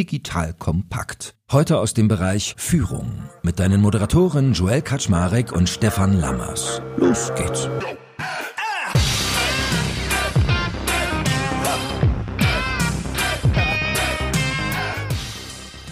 digital kompakt. Heute aus dem Bereich Führung mit deinen Moderatoren Joel Kaczmarek und Stefan Lammers. Los geht's.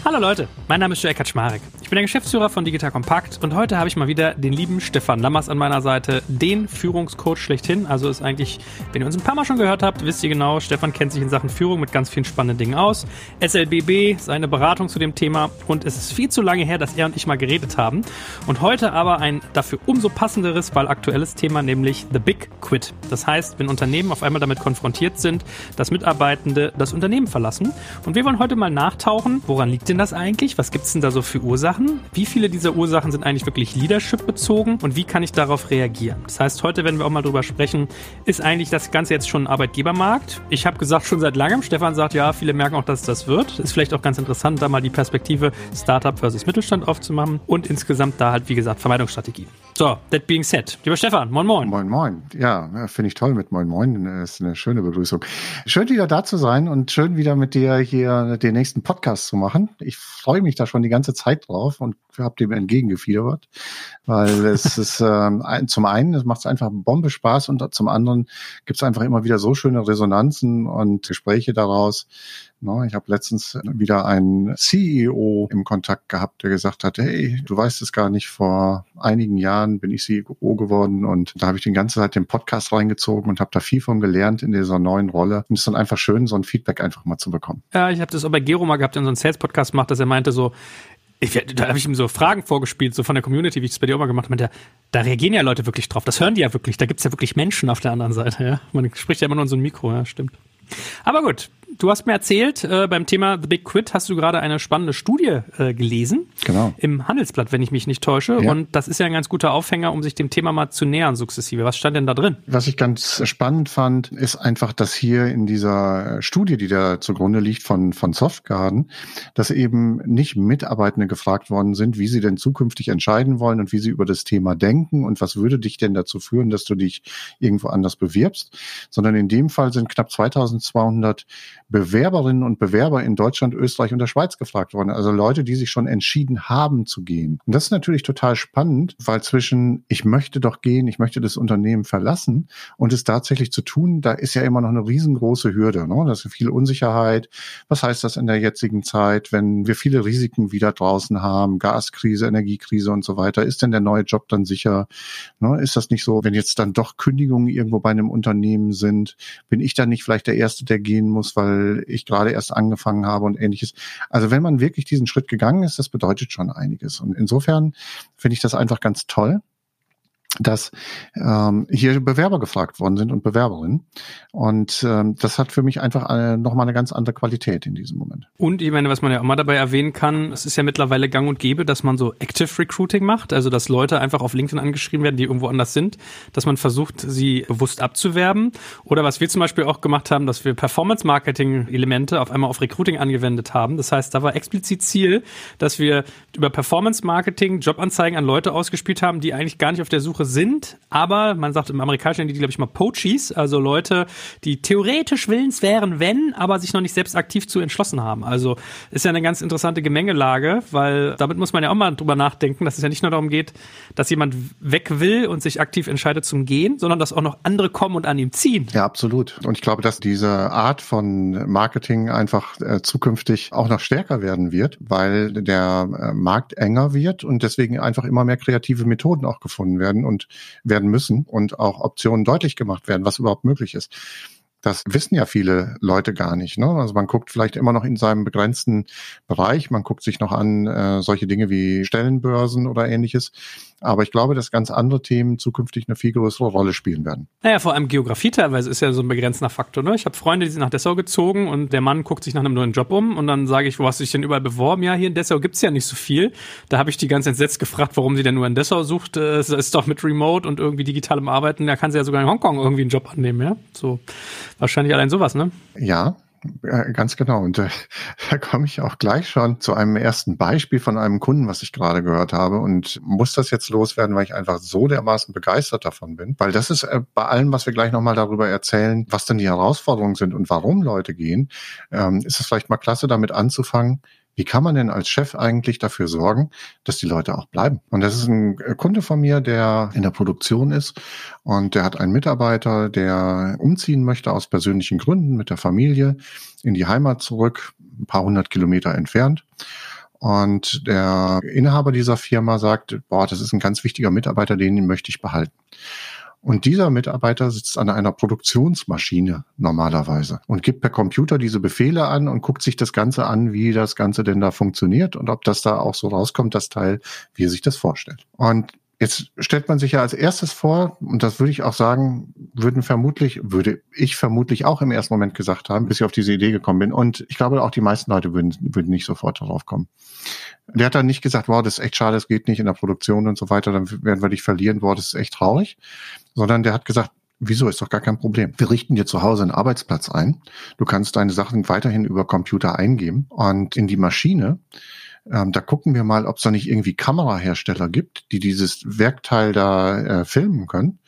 Hallo Leute, mein Name ist Joel Kaczmarek. Ich bin der Geschäftsführer von Digital Compact und heute habe ich mal wieder den lieben Stefan Lammers an meiner Seite, den Führungscoach schlechthin. Also ist eigentlich, wenn ihr uns ein paar Mal schon gehört habt, wisst ihr genau, Stefan kennt sich in Sachen Führung mit ganz vielen spannenden Dingen aus. SLBB, seine Beratung zu dem Thema und es ist viel zu lange her, dass er und ich mal geredet haben. Und heute aber ein dafür umso passenderes, weil aktuelles Thema, nämlich The Big Quit. Das heißt, wenn Unternehmen auf einmal damit konfrontiert sind, dass Mitarbeitende das Unternehmen verlassen. Und wir wollen heute mal nachtauchen, woran liegt denn das eigentlich? Was gibt es denn da so für Ursachen? Wie viele dieser Ursachen sind eigentlich wirklich Leadership bezogen und wie kann ich darauf reagieren? Das heißt, heute werden wir auch mal drüber sprechen, ist eigentlich das Ganze jetzt schon ein Arbeitgebermarkt? Ich habe gesagt, schon seit langem. Stefan sagt, ja, viele merken auch, dass das wird. Ist vielleicht auch ganz interessant, da mal die Perspektive Startup versus Mittelstand aufzumachen und insgesamt da halt, wie gesagt, Vermeidungsstrategie. So, that being said. Lieber Stefan, moin moin. Moin moin. Ja, finde ich toll mit moin moin. Das ist eine schöne Begrüßung. Schön wieder da zu sein und schön wieder mit dir hier den nächsten Podcast zu machen. Ich freue mich da schon die ganze Zeit drauf und habe dem entgegengefiebert, weil es ist ähm, zum einen, es macht einfach Bombe Spaß und zum anderen gibt es einfach immer wieder so schöne Resonanzen und Gespräche daraus. No, ich habe letztens wieder einen CEO im Kontakt gehabt, der gesagt hat, hey, du weißt es gar nicht, vor einigen Jahren bin ich CEO geworden und da habe ich den ganze Zeit den Podcast reingezogen und habe da viel von gelernt in dieser neuen Rolle. Und es ist dann einfach schön, so ein Feedback einfach mal zu bekommen. Ja, ich habe das auch bei Gero mal gehabt, so einem Sales-Podcast gemacht, dass er meinte so, ich, da habe ich ihm so Fragen vorgespielt, so von der Community, wie ich es bei dir auch mal gemacht habe. Da reagieren ja Leute wirklich drauf. Das hören die ja wirklich. Da gibt's ja wirklich Menschen auf der anderen Seite. Ja? Man spricht ja immer nur in so ein Mikro, ja, stimmt. Aber gut, du hast mir erzählt, äh, beim Thema The Big Quit hast du gerade eine spannende Studie äh, gelesen. Genau. Im Handelsblatt, wenn ich mich nicht täusche. Ja. Und das ist ja ein ganz guter Aufhänger, um sich dem Thema mal zu nähern, sukzessive. Was stand denn da drin? Was ich ganz spannend fand, ist einfach, dass hier in dieser Studie, die da zugrunde liegt von, von Softgarden, dass eben nicht Mitarbeitende gefragt worden sind, wie sie denn zukünftig entscheiden wollen und wie sie über das Thema denken und was würde dich denn dazu führen, dass du dich irgendwo anders bewirbst, sondern in dem Fall sind knapp 2200 Bewerberinnen und Bewerber in Deutschland, Österreich und der Schweiz gefragt worden. Also Leute, die sich schon entschieden haben zu gehen. Und das ist natürlich total spannend, weil zwischen ich möchte doch gehen, ich möchte das Unternehmen verlassen und es tatsächlich zu tun, da ist ja immer noch eine riesengroße Hürde. Ne? Das ist viel Unsicherheit. Was heißt das in der jetzigen Zeit, wenn wir viele Risiken wieder draußen haben, Gaskrise, Energiekrise und so weiter? Ist denn der neue Job dann sicher? Ne? Ist das nicht so, wenn jetzt dann doch Kündigungen irgendwo bei einem Unternehmen sind, bin ich dann nicht vielleicht der Erste, der gehen muss, weil weil ich gerade erst angefangen habe und ähnliches. Also wenn man wirklich diesen Schritt gegangen ist, das bedeutet schon einiges. Und insofern finde ich das einfach ganz toll dass ähm, hier Bewerber gefragt worden sind und Bewerberinnen. Und ähm, das hat für mich einfach eine, nochmal eine ganz andere Qualität in diesem Moment. Und ich meine, was man ja auch mal dabei erwähnen kann, es ist ja mittlerweile gang und gäbe, dass man so Active Recruiting macht, also dass Leute einfach auf LinkedIn angeschrieben werden, die irgendwo anders sind, dass man versucht, sie bewusst abzuwerben. Oder was wir zum Beispiel auch gemacht haben, dass wir Performance-Marketing-Elemente auf einmal auf Recruiting angewendet haben. Das heißt, da war explizit Ziel, dass wir über Performance-Marketing Jobanzeigen an Leute ausgespielt haben, die eigentlich gar nicht auf der Suche sind, aber man sagt im Amerikanischen die, glaube ich mal Poachies, also Leute, die theoretisch willens wären, wenn, aber sich noch nicht selbst aktiv zu entschlossen haben. Also ist ja eine ganz interessante Gemengelage, weil damit muss man ja auch mal drüber nachdenken, dass es ja nicht nur darum geht, dass jemand weg will und sich aktiv entscheidet zum Gehen, sondern dass auch noch andere kommen und an ihm ziehen. Ja, absolut. Und ich glaube, dass diese Art von Marketing einfach äh, zukünftig auch noch stärker werden wird, weil der äh, Markt enger wird und deswegen einfach immer mehr kreative Methoden auch gefunden werden und werden müssen und auch Optionen deutlich gemacht werden, was überhaupt möglich ist. Das wissen ja viele Leute gar nicht. Ne? Also man guckt vielleicht immer noch in seinem begrenzten Bereich, man guckt sich noch an äh, solche Dinge wie Stellenbörsen oder ähnliches. Aber ich glaube, dass ganz andere Themen zukünftig eine viel größere Rolle spielen werden. Naja, vor allem Geografie teilweise ist ja so ein begrenzender Faktor. Ne? Ich habe Freunde, die sind nach Dessau gezogen und der Mann guckt sich nach einem neuen Job um und dann sage ich, wo hast du dich denn überall beworben? Ja, hier in Dessau gibt's ja nicht so viel. Da habe ich die ganz entsetzt gefragt, warum sie denn nur in Dessau sucht. Es ist doch mit Remote und irgendwie digitalem Arbeiten, da kann sie ja sogar in Hongkong irgendwie einen Job annehmen, ja. So wahrscheinlich allein sowas, ne? Ja, Äh, ganz genau. Und äh, da komme ich auch gleich schon zu einem ersten Beispiel von einem Kunden, was ich gerade gehört habe und muss das jetzt loswerden, weil ich einfach so dermaßen begeistert davon bin. Weil das ist äh, bei allem, was wir gleich nochmal darüber erzählen, was denn die Herausforderungen sind und warum Leute gehen, ähm, ist es vielleicht mal klasse, damit anzufangen, wie kann man denn als Chef eigentlich dafür sorgen, dass die Leute auch bleiben? Und das ist ein Kunde von mir, der in der Produktion ist und der hat einen Mitarbeiter, der umziehen möchte aus persönlichen Gründen mit der Familie in die Heimat zurück, ein paar hundert Kilometer entfernt. Und der Inhaber dieser Firma sagt, boah, das ist ein ganz wichtiger Mitarbeiter, den möchte ich behalten. Und dieser Mitarbeiter sitzt an einer Produktionsmaschine normalerweise und gibt per Computer diese Befehle an und guckt sich das Ganze an, wie das Ganze denn da funktioniert und ob das da auch so rauskommt, das Teil, wie er sich das vorstellt. Und Jetzt stellt man sich ja als erstes vor, und das würde ich auch sagen, würden vermutlich, würde ich vermutlich auch im ersten Moment gesagt haben, bis ich auf diese Idee gekommen bin. Und ich glaube, auch die meisten Leute würden, würden nicht sofort darauf kommen. Der hat dann nicht gesagt, wow, das ist echt schade, das geht nicht in der Produktion und so weiter, dann werden wir dich verlieren, wow, das ist echt traurig. Sondern der hat gesagt, Wieso ist doch gar kein Problem. Wir richten dir zu Hause einen Arbeitsplatz ein. Du kannst deine Sachen weiterhin über Computer eingeben und in die Maschine ähm, da gucken wir mal, ob es da nicht irgendwie Kamerahersteller gibt, die dieses Werkteil da äh, filmen können.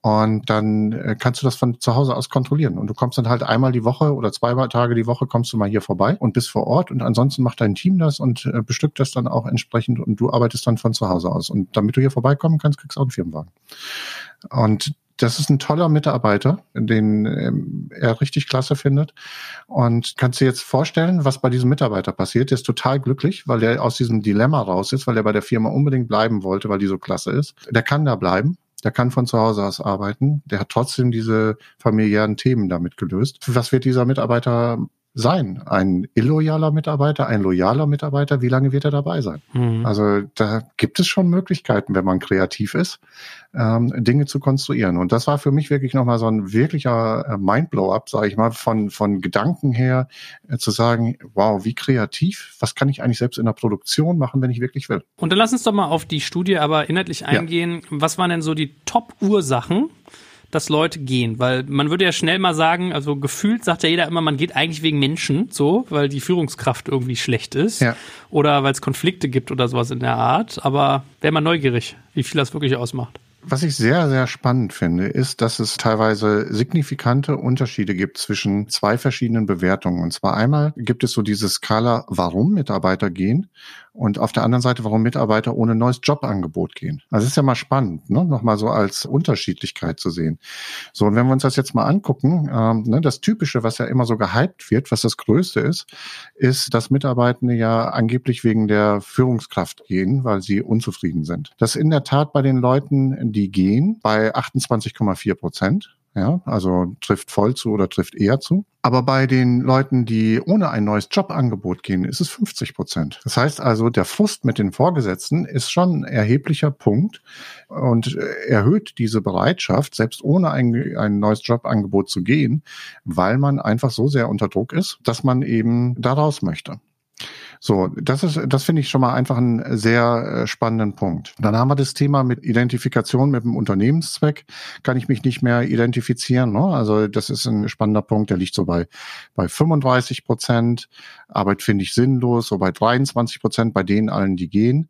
Und dann äh, kannst du das von zu Hause aus kontrollieren. Und du kommst dann halt einmal die Woche oder zweimal Tage die Woche kommst du mal hier vorbei und bist vor Ort. Und ansonsten macht dein Team das und äh, bestückt das dann auch entsprechend und du arbeitest dann von zu Hause aus. Und damit du hier vorbeikommen kannst, kriegst du auch einen Firmenwagen. Und das ist ein toller Mitarbeiter, den ähm, er richtig klasse findet. Und kannst du jetzt vorstellen, was bei diesem Mitarbeiter passiert? Der ist total glücklich, weil er aus diesem Dilemma raus ist, weil er bei der Firma unbedingt bleiben wollte, weil die so klasse ist. Der kann da bleiben. Der kann von zu Hause aus arbeiten. Der hat trotzdem diese familiären Themen damit gelöst. Was wird dieser Mitarbeiter sein? Ein illoyaler Mitarbeiter, ein loyaler Mitarbeiter? Wie lange wird er dabei sein? Mhm. Also da gibt es schon Möglichkeiten, wenn man kreativ ist, ähm, Dinge zu konstruieren. Und das war für mich wirklich nochmal so ein wirklicher äh, Mindblow-up, sage ich mal, von, von Gedanken her, äh, zu sagen, wow, wie kreativ, was kann ich eigentlich selbst in der Produktion machen, wenn ich wirklich will. Und dann lass uns doch mal auf die Studie aber inhaltlich eingehen. Ja. Was waren denn so die Top-Ursachen? Dass Leute gehen, weil man würde ja schnell mal sagen, also gefühlt sagt ja jeder immer, man geht eigentlich wegen Menschen, so, weil die Führungskraft irgendwie schlecht ist ja. oder weil es Konflikte gibt oder sowas in der Art, aber wäre mal neugierig, wie viel das wirklich ausmacht. Was ich sehr, sehr spannend finde, ist, dass es teilweise signifikante Unterschiede gibt zwischen zwei verschiedenen Bewertungen. Und zwar einmal gibt es so diese Skala, warum Mitarbeiter gehen und auf der anderen Seite, warum Mitarbeiter ohne neues Jobangebot gehen. Also ist ja mal spannend, ne? nochmal so als Unterschiedlichkeit zu sehen. So, und wenn wir uns das jetzt mal angucken, ähm, ne, das Typische, was ja immer so gehypt wird, was das Größte ist, ist, dass Mitarbeitende ja angeblich wegen der Führungskraft gehen, weil sie unzufrieden sind. Das in der Tat bei den Leuten, die gehen, bei 28,4 Prozent. Ja, also trifft voll zu oder trifft eher zu. Aber bei den Leuten, die ohne ein neues Jobangebot gehen, ist es 50 Prozent. Das heißt also, der Frust mit den Vorgesetzten ist schon ein erheblicher Punkt und erhöht diese Bereitschaft, selbst ohne ein, ein neues Jobangebot zu gehen, weil man einfach so sehr unter Druck ist, dass man eben da raus möchte. So, das ist, das finde ich schon mal einfach einen sehr äh, spannenden Punkt. Dann haben wir das Thema mit Identifikation mit dem Unternehmenszweck. Kann ich mich nicht mehr identifizieren. Ne? Also das ist ein spannender Punkt. Der liegt so bei, bei 35 Prozent. Arbeit finde ich sinnlos, so bei 23 Prozent bei denen allen, die gehen.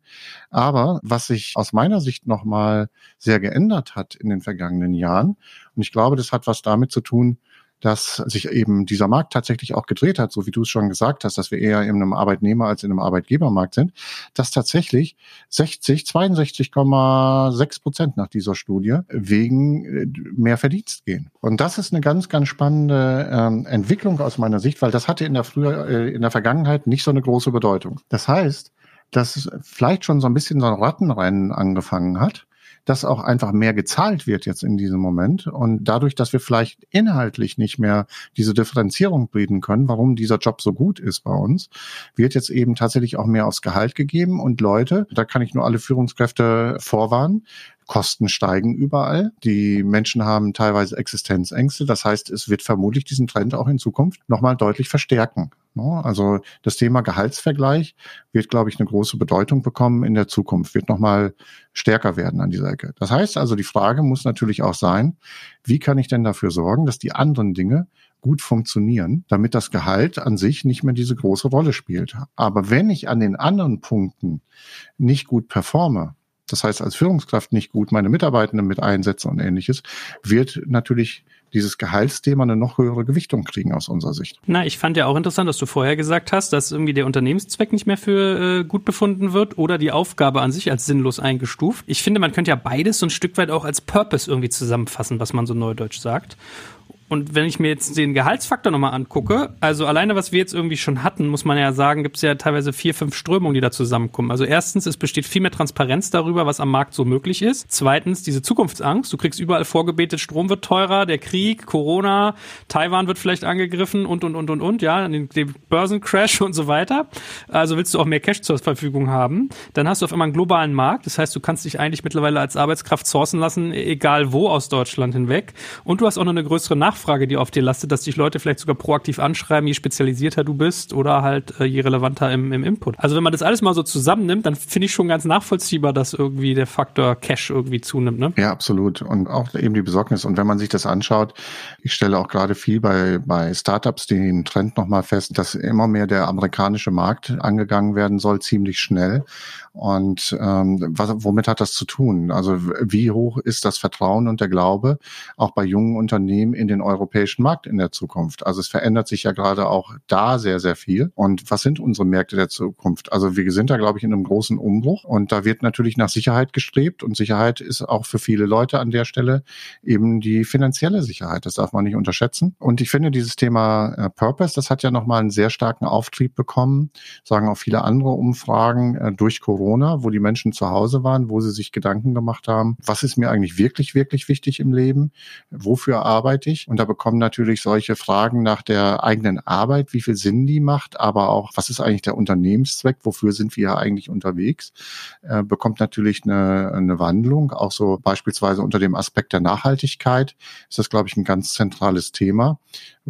Aber was sich aus meiner Sicht nochmal sehr geändert hat in den vergangenen Jahren, und ich glaube, das hat was damit zu tun, dass sich eben dieser Markt tatsächlich auch gedreht hat, so wie du es schon gesagt hast, dass wir eher in einem Arbeitnehmer als in einem Arbeitgebermarkt sind, dass tatsächlich 60, 62,6 Prozent nach dieser Studie wegen äh, mehr Verdienst gehen. Und das ist eine ganz, ganz spannende ähm, Entwicklung aus meiner Sicht, weil das hatte in der früher, äh, in der Vergangenheit nicht so eine große Bedeutung. Das heißt, dass vielleicht schon so ein bisschen so ein Rattenrennen angefangen hat dass auch einfach mehr gezahlt wird jetzt in diesem Moment. Und dadurch, dass wir vielleicht inhaltlich nicht mehr diese Differenzierung bieten können, warum dieser Job so gut ist bei uns, wird jetzt eben tatsächlich auch mehr aufs Gehalt gegeben. Und Leute, da kann ich nur alle Führungskräfte vorwarnen, Kosten steigen überall. Die Menschen haben teilweise Existenzängste. Das heißt, es wird vermutlich diesen Trend auch in Zukunft nochmal deutlich verstärken. Ne? Also das Thema Gehaltsvergleich wird, glaube ich, eine große Bedeutung bekommen in der Zukunft, wird nochmal stärker werden an dieser Ecke. Das heißt also, die Frage muss natürlich auch sein, wie kann ich denn dafür sorgen, dass die anderen Dinge gut funktionieren, damit das Gehalt an sich nicht mehr diese große Rolle spielt. Aber wenn ich an den anderen Punkten nicht gut performe, das heißt als Führungskraft nicht gut meine Mitarbeitenden mit einsetze und ähnliches, wird natürlich dieses Gehaltsthema eine noch höhere Gewichtung kriegen aus unserer Sicht. Na, ich fand ja auch interessant, dass du vorher gesagt hast, dass irgendwie der Unternehmenszweck nicht mehr für äh, gut befunden wird oder die Aufgabe an sich als sinnlos eingestuft. Ich finde, man könnte ja beides so ein Stück weit auch als Purpose irgendwie zusammenfassen, was man so neudeutsch sagt. Und wenn ich mir jetzt den Gehaltsfaktor nochmal angucke, also alleine was wir jetzt irgendwie schon hatten, muss man ja sagen, gibt es ja teilweise vier, fünf Strömungen, die da zusammenkommen. Also erstens, es besteht viel mehr Transparenz darüber, was am Markt so möglich ist. Zweitens, diese Zukunftsangst. Du kriegst überall vorgebetet, Strom wird teurer, der Krieg, Corona, Taiwan wird vielleicht angegriffen und, und, und, und, und, ja, den, den Börsencrash und so weiter. Also willst du auch mehr Cash zur Verfügung haben. Dann hast du auf einmal einen globalen Markt. Das heißt, du kannst dich eigentlich mittlerweile als Arbeitskraft sourcen lassen, egal wo aus Deutschland hinweg. Und du hast auch noch eine größere Nachfrage Nachfrage, die auf dir lastet, dass dich Leute vielleicht sogar proaktiv anschreiben, je spezialisierter du bist oder halt äh, je relevanter im, im Input. Also wenn man das alles mal so zusammennimmt, dann finde ich schon ganz nachvollziehbar, dass irgendwie der Faktor Cash irgendwie zunimmt. Ne? Ja, absolut. Und auch eben die Besorgnis. Und wenn man sich das anschaut, ich stelle auch gerade viel bei, bei Startups den Trend nochmal fest, dass immer mehr der amerikanische Markt angegangen werden soll, ziemlich schnell. Und ähm, was, womit hat das zu tun? Also wie hoch ist das Vertrauen und der Glaube auch bei jungen Unternehmen in den europäischen Markt in der Zukunft? Also es verändert sich ja gerade auch da sehr, sehr viel. Und was sind unsere Märkte der Zukunft? Also wir sind da, glaube ich, in einem großen Umbruch und da wird natürlich nach Sicherheit gestrebt und Sicherheit ist auch für viele Leute an der Stelle eben die finanzielle Sicherheit. Das darf man nicht unterschätzen. Und ich finde dieses Thema äh, Purpose, das hat ja nochmal einen sehr starken Auftrieb bekommen, sagen auch viele andere Umfragen äh, durch Corona Corona, wo die Menschen zu Hause waren, wo sie sich Gedanken gemacht haben, was ist mir eigentlich wirklich, wirklich wichtig im Leben? Wofür arbeite ich? Und da bekommen natürlich solche Fragen nach der eigenen Arbeit, wie viel Sinn die macht, aber auch, was ist eigentlich der Unternehmenszweck? Wofür sind wir eigentlich unterwegs? Äh, bekommt natürlich eine, eine Wandlung, auch so beispielsweise unter dem Aspekt der Nachhaltigkeit ist das, glaube ich, ein ganz zentrales Thema.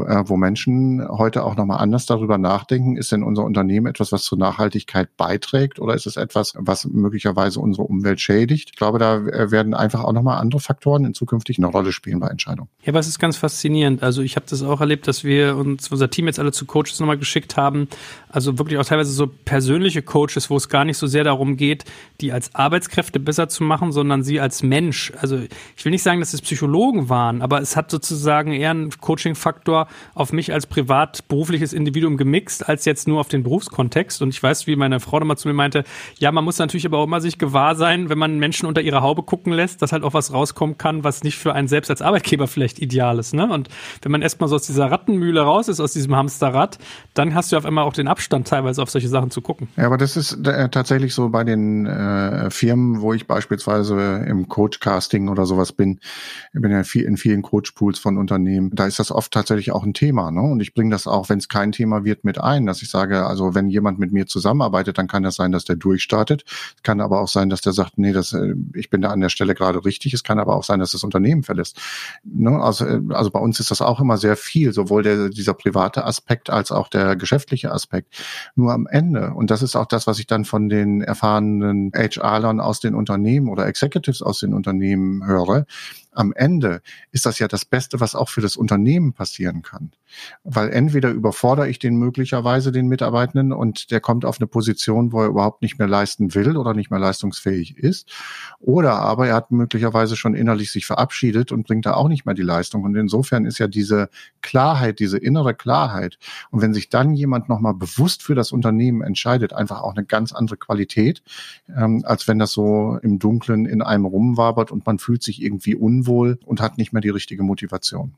Äh, wo Menschen heute auch nochmal anders darüber nachdenken, ist denn unser Unternehmen etwas, was zur Nachhaltigkeit beiträgt oder ist es etwas, was möglicherweise unsere Umwelt schädigt? Ich glaube, da äh, werden einfach auch nochmal andere Faktoren in zukünftig eine Rolle spielen bei Entscheidungen. Ja, aber es ist ganz faszinierend. Also ich habe das auch erlebt, dass wir uns unser Team jetzt alle zu Coaches nochmal geschickt haben. Also wirklich auch teilweise so persönliche Coaches, wo es gar nicht so sehr darum geht, die als Arbeitskräfte besser zu machen, sondern sie als Mensch. Also ich will nicht sagen, dass es Psychologen waren, aber es hat sozusagen eher einen Coaching-Faktor, auf mich als privat-berufliches Individuum gemixt, als jetzt nur auf den Berufskontext. Und ich weiß, wie meine Frau damals zu mir meinte, ja, man muss natürlich aber auch immer sich gewahr sein, wenn man Menschen unter ihre Haube gucken lässt, dass halt auch was rauskommen kann, was nicht für einen selbst als Arbeitgeber vielleicht ideal ist. Ne? Und wenn man erstmal so aus dieser Rattenmühle raus ist, aus diesem Hamsterrad, dann hast du auf einmal auch den Abstand teilweise auf solche Sachen zu gucken. Ja, aber das ist äh, tatsächlich so bei den äh, Firmen, wo ich beispielsweise im Coachcasting oder sowas bin. Ich bin ja viel, in vielen Coachpools von Unternehmen. Da ist das oft tatsächlich auch ein Thema. Ne? Und ich bringe das auch, wenn es kein Thema wird, mit ein, dass ich sage, also wenn jemand mit mir zusammenarbeitet, dann kann das sein, dass der durchstartet. Es kann aber auch sein, dass der sagt, nee, das, äh, ich bin da an der Stelle gerade richtig. Es kann aber auch sein, dass das Unternehmen verlässt. Ne? Also, äh, also bei uns ist das auch immer sehr viel, sowohl der, dieser private Aspekt als auch der geschäftliche Aspekt. Nur am Ende, und das ist auch das, was ich dann von den erfahrenen HR-Lern aus den Unternehmen oder Executives aus den Unternehmen höre, am Ende ist das ja das Beste, was auch für das Unternehmen passieren kann. Weil entweder überfordere ich den möglicherweise den Mitarbeitenden und der kommt auf eine Position, wo er überhaupt nicht mehr leisten will oder nicht mehr leistungsfähig ist. Oder aber er hat möglicherweise schon innerlich sich verabschiedet und bringt da auch nicht mehr die Leistung. Und insofern ist ja diese Klarheit, diese innere Klarheit. Und wenn sich dann jemand nochmal bewusst für das Unternehmen entscheidet, einfach auch eine ganz andere Qualität, ähm, als wenn das so im Dunkeln in einem rumwabert und man fühlt sich irgendwie unwohl und hat nicht mehr die richtige Motivation.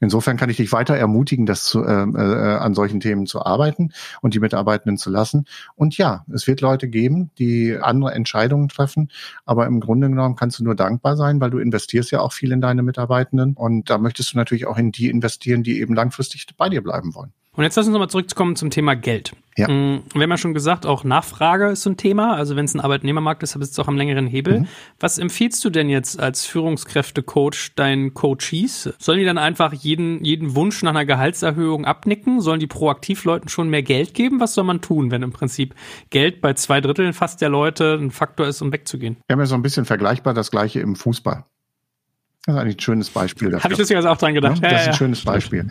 Insofern kann ich dich weiter ermutigen, das zu, äh, äh, an solchen Themen zu arbeiten und die Mitarbeitenden zu lassen. Und ja, es wird Leute geben, die andere Entscheidungen treffen, aber im Grunde genommen kannst du nur dankbar sein, weil du investierst ja auch viel in deine Mitarbeitenden und da möchtest du natürlich auch in die investieren, die eben langfristig bei dir bleiben wollen. Und jetzt lass uns nochmal zurückkommen zum Thema Geld. Ja. Mm, wir haben ja schon gesagt, auch Nachfrage ist so ein Thema. Also wenn es ein Arbeitnehmermarkt ist, ist es auch am längeren Hebel. Mhm. Was empfiehlst du denn jetzt als Führungskräftecoach deinen Coaches? Sollen die dann einfach jeden, jeden Wunsch nach einer Gehaltserhöhung abnicken? Sollen die proaktiv Leuten schon mehr Geld geben? Was soll man tun, wenn im Prinzip Geld bei zwei Dritteln fast der Leute ein Faktor ist, um wegzugehen? Wir haben ja so ein bisschen vergleichbar das gleiche im Fußball. Das ist eigentlich ein schönes Beispiel dafür. Habe ich lustigerweise auch dran gedacht. Ja, das ist ein schönes Beispiel.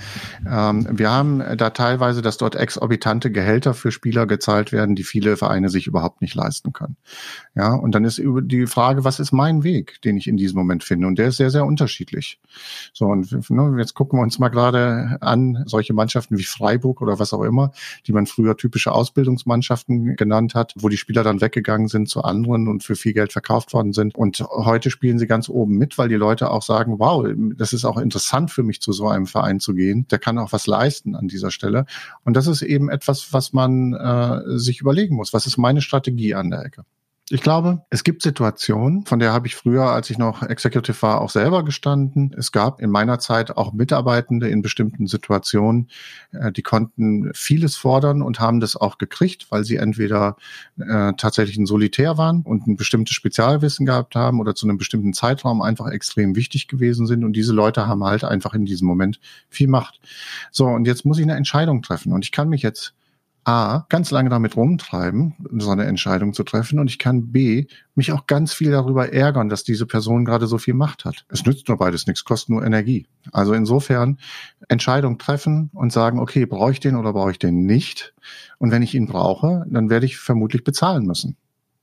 Ähm, wir haben da teilweise, dass dort exorbitante Gehälter für Spieler gezahlt werden, die viele Vereine sich überhaupt nicht leisten können. Ja, und dann ist über die Frage, was ist mein Weg, den ich in diesem Moment finde? Und der ist sehr, sehr unterschiedlich. So, und ne, jetzt gucken wir uns mal gerade an, solche Mannschaften wie Freiburg oder was auch immer, die man früher typische Ausbildungsmannschaften genannt hat, wo die Spieler dann weggegangen sind zu anderen und für viel Geld verkauft worden sind. Und heute spielen sie ganz oben mit, weil die Leute auch auch sagen, wow, das ist auch interessant für mich, zu so einem Verein zu gehen. Der kann auch was leisten an dieser Stelle. Und das ist eben etwas, was man äh, sich überlegen muss. Was ist meine Strategie an der Ecke? Ich glaube, es gibt Situationen, von der habe ich früher, als ich noch Executive war, auch selber gestanden. Es gab in meiner Zeit auch Mitarbeitende in bestimmten Situationen, äh, die konnten vieles fordern und haben das auch gekriegt, weil sie entweder äh, tatsächlich ein Solitär waren und ein bestimmtes Spezialwissen gehabt haben oder zu einem bestimmten Zeitraum einfach extrem wichtig gewesen sind. Und diese Leute haben halt einfach in diesem Moment viel Macht. So, und jetzt muss ich eine Entscheidung treffen. Und ich kann mich jetzt A, ganz lange damit rumtreiben, so eine Entscheidung zu treffen. Und ich kann B, mich auch ganz viel darüber ärgern, dass diese Person gerade so viel Macht hat. Es nützt nur beides nichts, kostet nur Energie. Also insofern Entscheidung treffen und sagen, okay, brauche ich den oder brauche ich den nicht? Und wenn ich ihn brauche, dann werde ich vermutlich bezahlen müssen.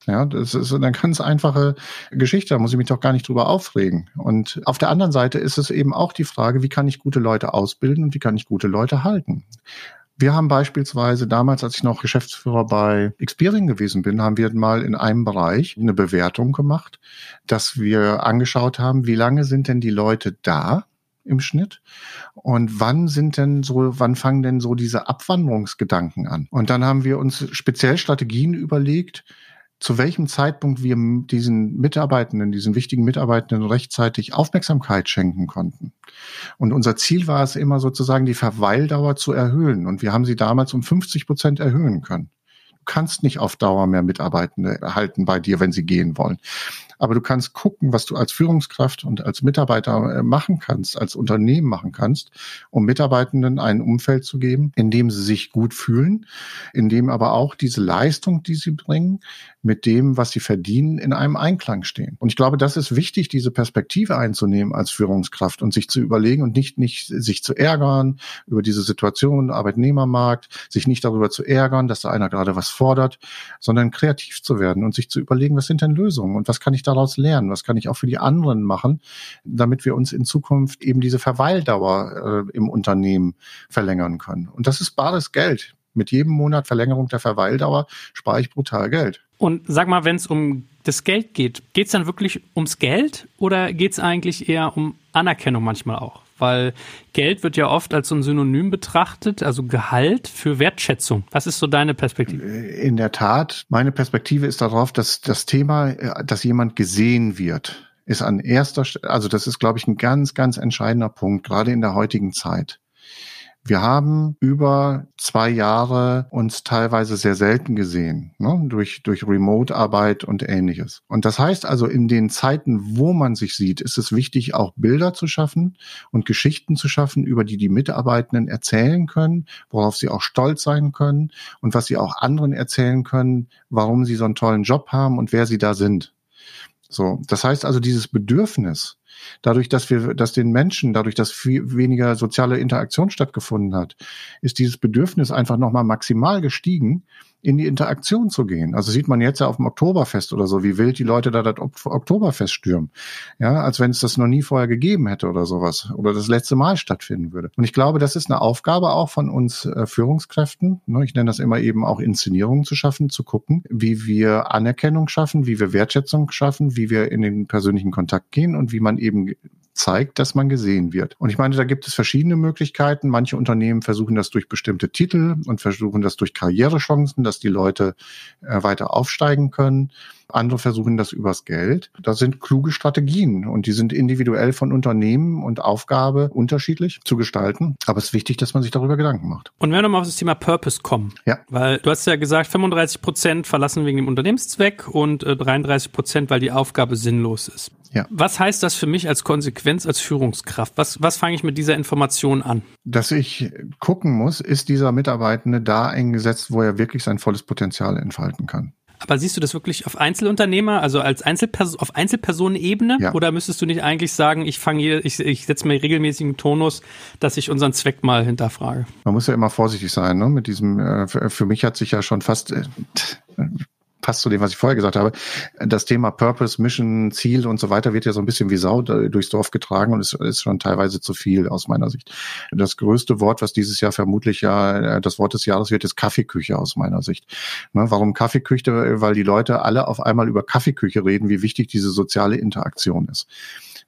Ja, das ist eine ganz einfache Geschichte, da muss ich mich doch gar nicht drüber aufregen. Und auf der anderen Seite ist es eben auch die Frage, wie kann ich gute Leute ausbilden und wie kann ich gute Leute halten? Wir haben beispielsweise damals, als ich noch Geschäftsführer bei Experian gewesen bin, haben wir mal in einem Bereich eine Bewertung gemacht, dass wir angeschaut haben, wie lange sind denn die Leute da im Schnitt und wann sind denn so, wann fangen denn so diese Abwanderungsgedanken an? Und dann haben wir uns speziell Strategien überlegt, zu welchem Zeitpunkt wir diesen Mitarbeitenden, diesen wichtigen Mitarbeitenden rechtzeitig Aufmerksamkeit schenken konnten. Und unser Ziel war es immer sozusagen, die Verweildauer zu erhöhen. Und wir haben sie damals um 50 Prozent erhöhen können. Du kannst nicht auf Dauer mehr Mitarbeitende erhalten bei dir, wenn sie gehen wollen aber du kannst gucken, was du als Führungskraft und als Mitarbeiter äh, machen kannst, als Unternehmen machen kannst, um Mitarbeitenden ein Umfeld zu geben, in dem sie sich gut fühlen, in dem aber auch diese Leistung, die sie bringen, mit dem, was sie verdienen, in einem Einklang stehen. Und ich glaube, das ist wichtig, diese Perspektive einzunehmen als Führungskraft und sich zu überlegen und nicht, nicht sich zu ärgern über diese Situation, Arbeitnehmermarkt, sich nicht darüber zu ärgern, dass da einer gerade was fordert, sondern kreativ zu werden und sich zu überlegen, was sind denn Lösungen und was kann ich daraus lernen? Was kann ich auch für die anderen machen, damit wir uns in Zukunft eben diese Verweildauer äh, im Unternehmen verlängern können? Und das ist bares Geld. Mit jedem Monat Verlängerung der Verweildauer spare ich brutal Geld. Und sag mal, wenn es um das Geld geht, geht es dann wirklich ums Geld oder geht es eigentlich eher um Anerkennung manchmal auch? Weil Geld wird ja oft als so ein Synonym betrachtet, also Gehalt für Wertschätzung. Was ist so deine Perspektive? In der Tat, meine Perspektive ist darauf, dass das Thema, dass jemand gesehen wird, ist an erster Stelle, also das ist, glaube ich, ein ganz, ganz entscheidender Punkt, gerade in der heutigen Zeit. Wir haben über zwei Jahre uns teilweise sehr selten gesehen, ne? durch, durch Remote-Arbeit und ähnliches. Und das heißt also, in den Zeiten, wo man sich sieht, ist es wichtig, auch Bilder zu schaffen und Geschichten zu schaffen, über die die Mitarbeitenden erzählen können, worauf sie auch stolz sein können und was sie auch anderen erzählen können, warum sie so einen tollen Job haben und wer sie da sind. So, das heißt also, dieses Bedürfnis, dadurch, dass wir, dass den Menschen, dadurch, dass viel weniger soziale Interaktion stattgefunden hat, ist dieses Bedürfnis einfach nochmal maximal gestiegen, in die Interaktion zu gehen. Also sieht man jetzt ja auf dem Oktoberfest oder so, wie wild die Leute da das Oktoberfest stürmen. Ja, als wenn es das noch nie vorher gegeben hätte oder sowas. Oder das letzte Mal stattfinden würde. Und ich glaube, das ist eine Aufgabe auch von uns äh, Führungskräften. Ne, ich nenne das immer eben auch Inszenierungen zu schaffen, zu gucken, wie wir Anerkennung schaffen, wie wir Wertschätzung schaffen, wie wir in den persönlichen Kontakt gehen und wie man eben zeigt, dass man gesehen wird. Und ich meine, da gibt es verschiedene Möglichkeiten. Manche Unternehmen versuchen das durch bestimmte Titel und versuchen das durch Karrierechancen, dass die Leute äh, weiter aufsteigen können. Andere versuchen das übers Geld. Das sind kluge Strategien und die sind individuell von Unternehmen und Aufgabe unterschiedlich zu gestalten. Aber es ist wichtig, dass man sich darüber Gedanken macht. Und wenn wir nochmal auf das Thema Purpose kommen. Ja. Weil du hast ja gesagt, 35 Prozent verlassen wegen dem Unternehmenszweck und 33 äh, Prozent, weil die Aufgabe sinnlos ist. Ja. Was heißt das für mich als Konsequenz als Führungskraft? Was, was fange ich mit dieser Information an? Dass ich gucken muss, ist dieser Mitarbeitende da eingesetzt, wo er wirklich sein volles Potenzial entfalten kann. Aber siehst du das wirklich auf Einzelunternehmer, also als Einzelperson, auf Einzelpersonenebene? Ja. Oder müsstest du nicht eigentlich sagen, ich fange ich, ich setze mir regelmäßigen Tonus, dass ich unseren Zweck mal hinterfrage? Man muss ja immer vorsichtig sein, ne? Mit diesem, äh, für mich hat sich ja schon fast äh, passt zu dem, was ich vorher gesagt habe. Das Thema Purpose, Mission, Ziel und so weiter wird ja so ein bisschen wie Sau durchs Dorf getragen und ist, ist schon teilweise zu viel aus meiner Sicht. Das größte Wort, was dieses Jahr vermutlich ja äh, das Wort des Jahres wird, ist Kaffeeküche aus meiner Sicht. Ne, warum Kaffeeküche? Weil die Leute alle auf einmal über Kaffeeküche reden, wie wichtig diese soziale Interaktion ist.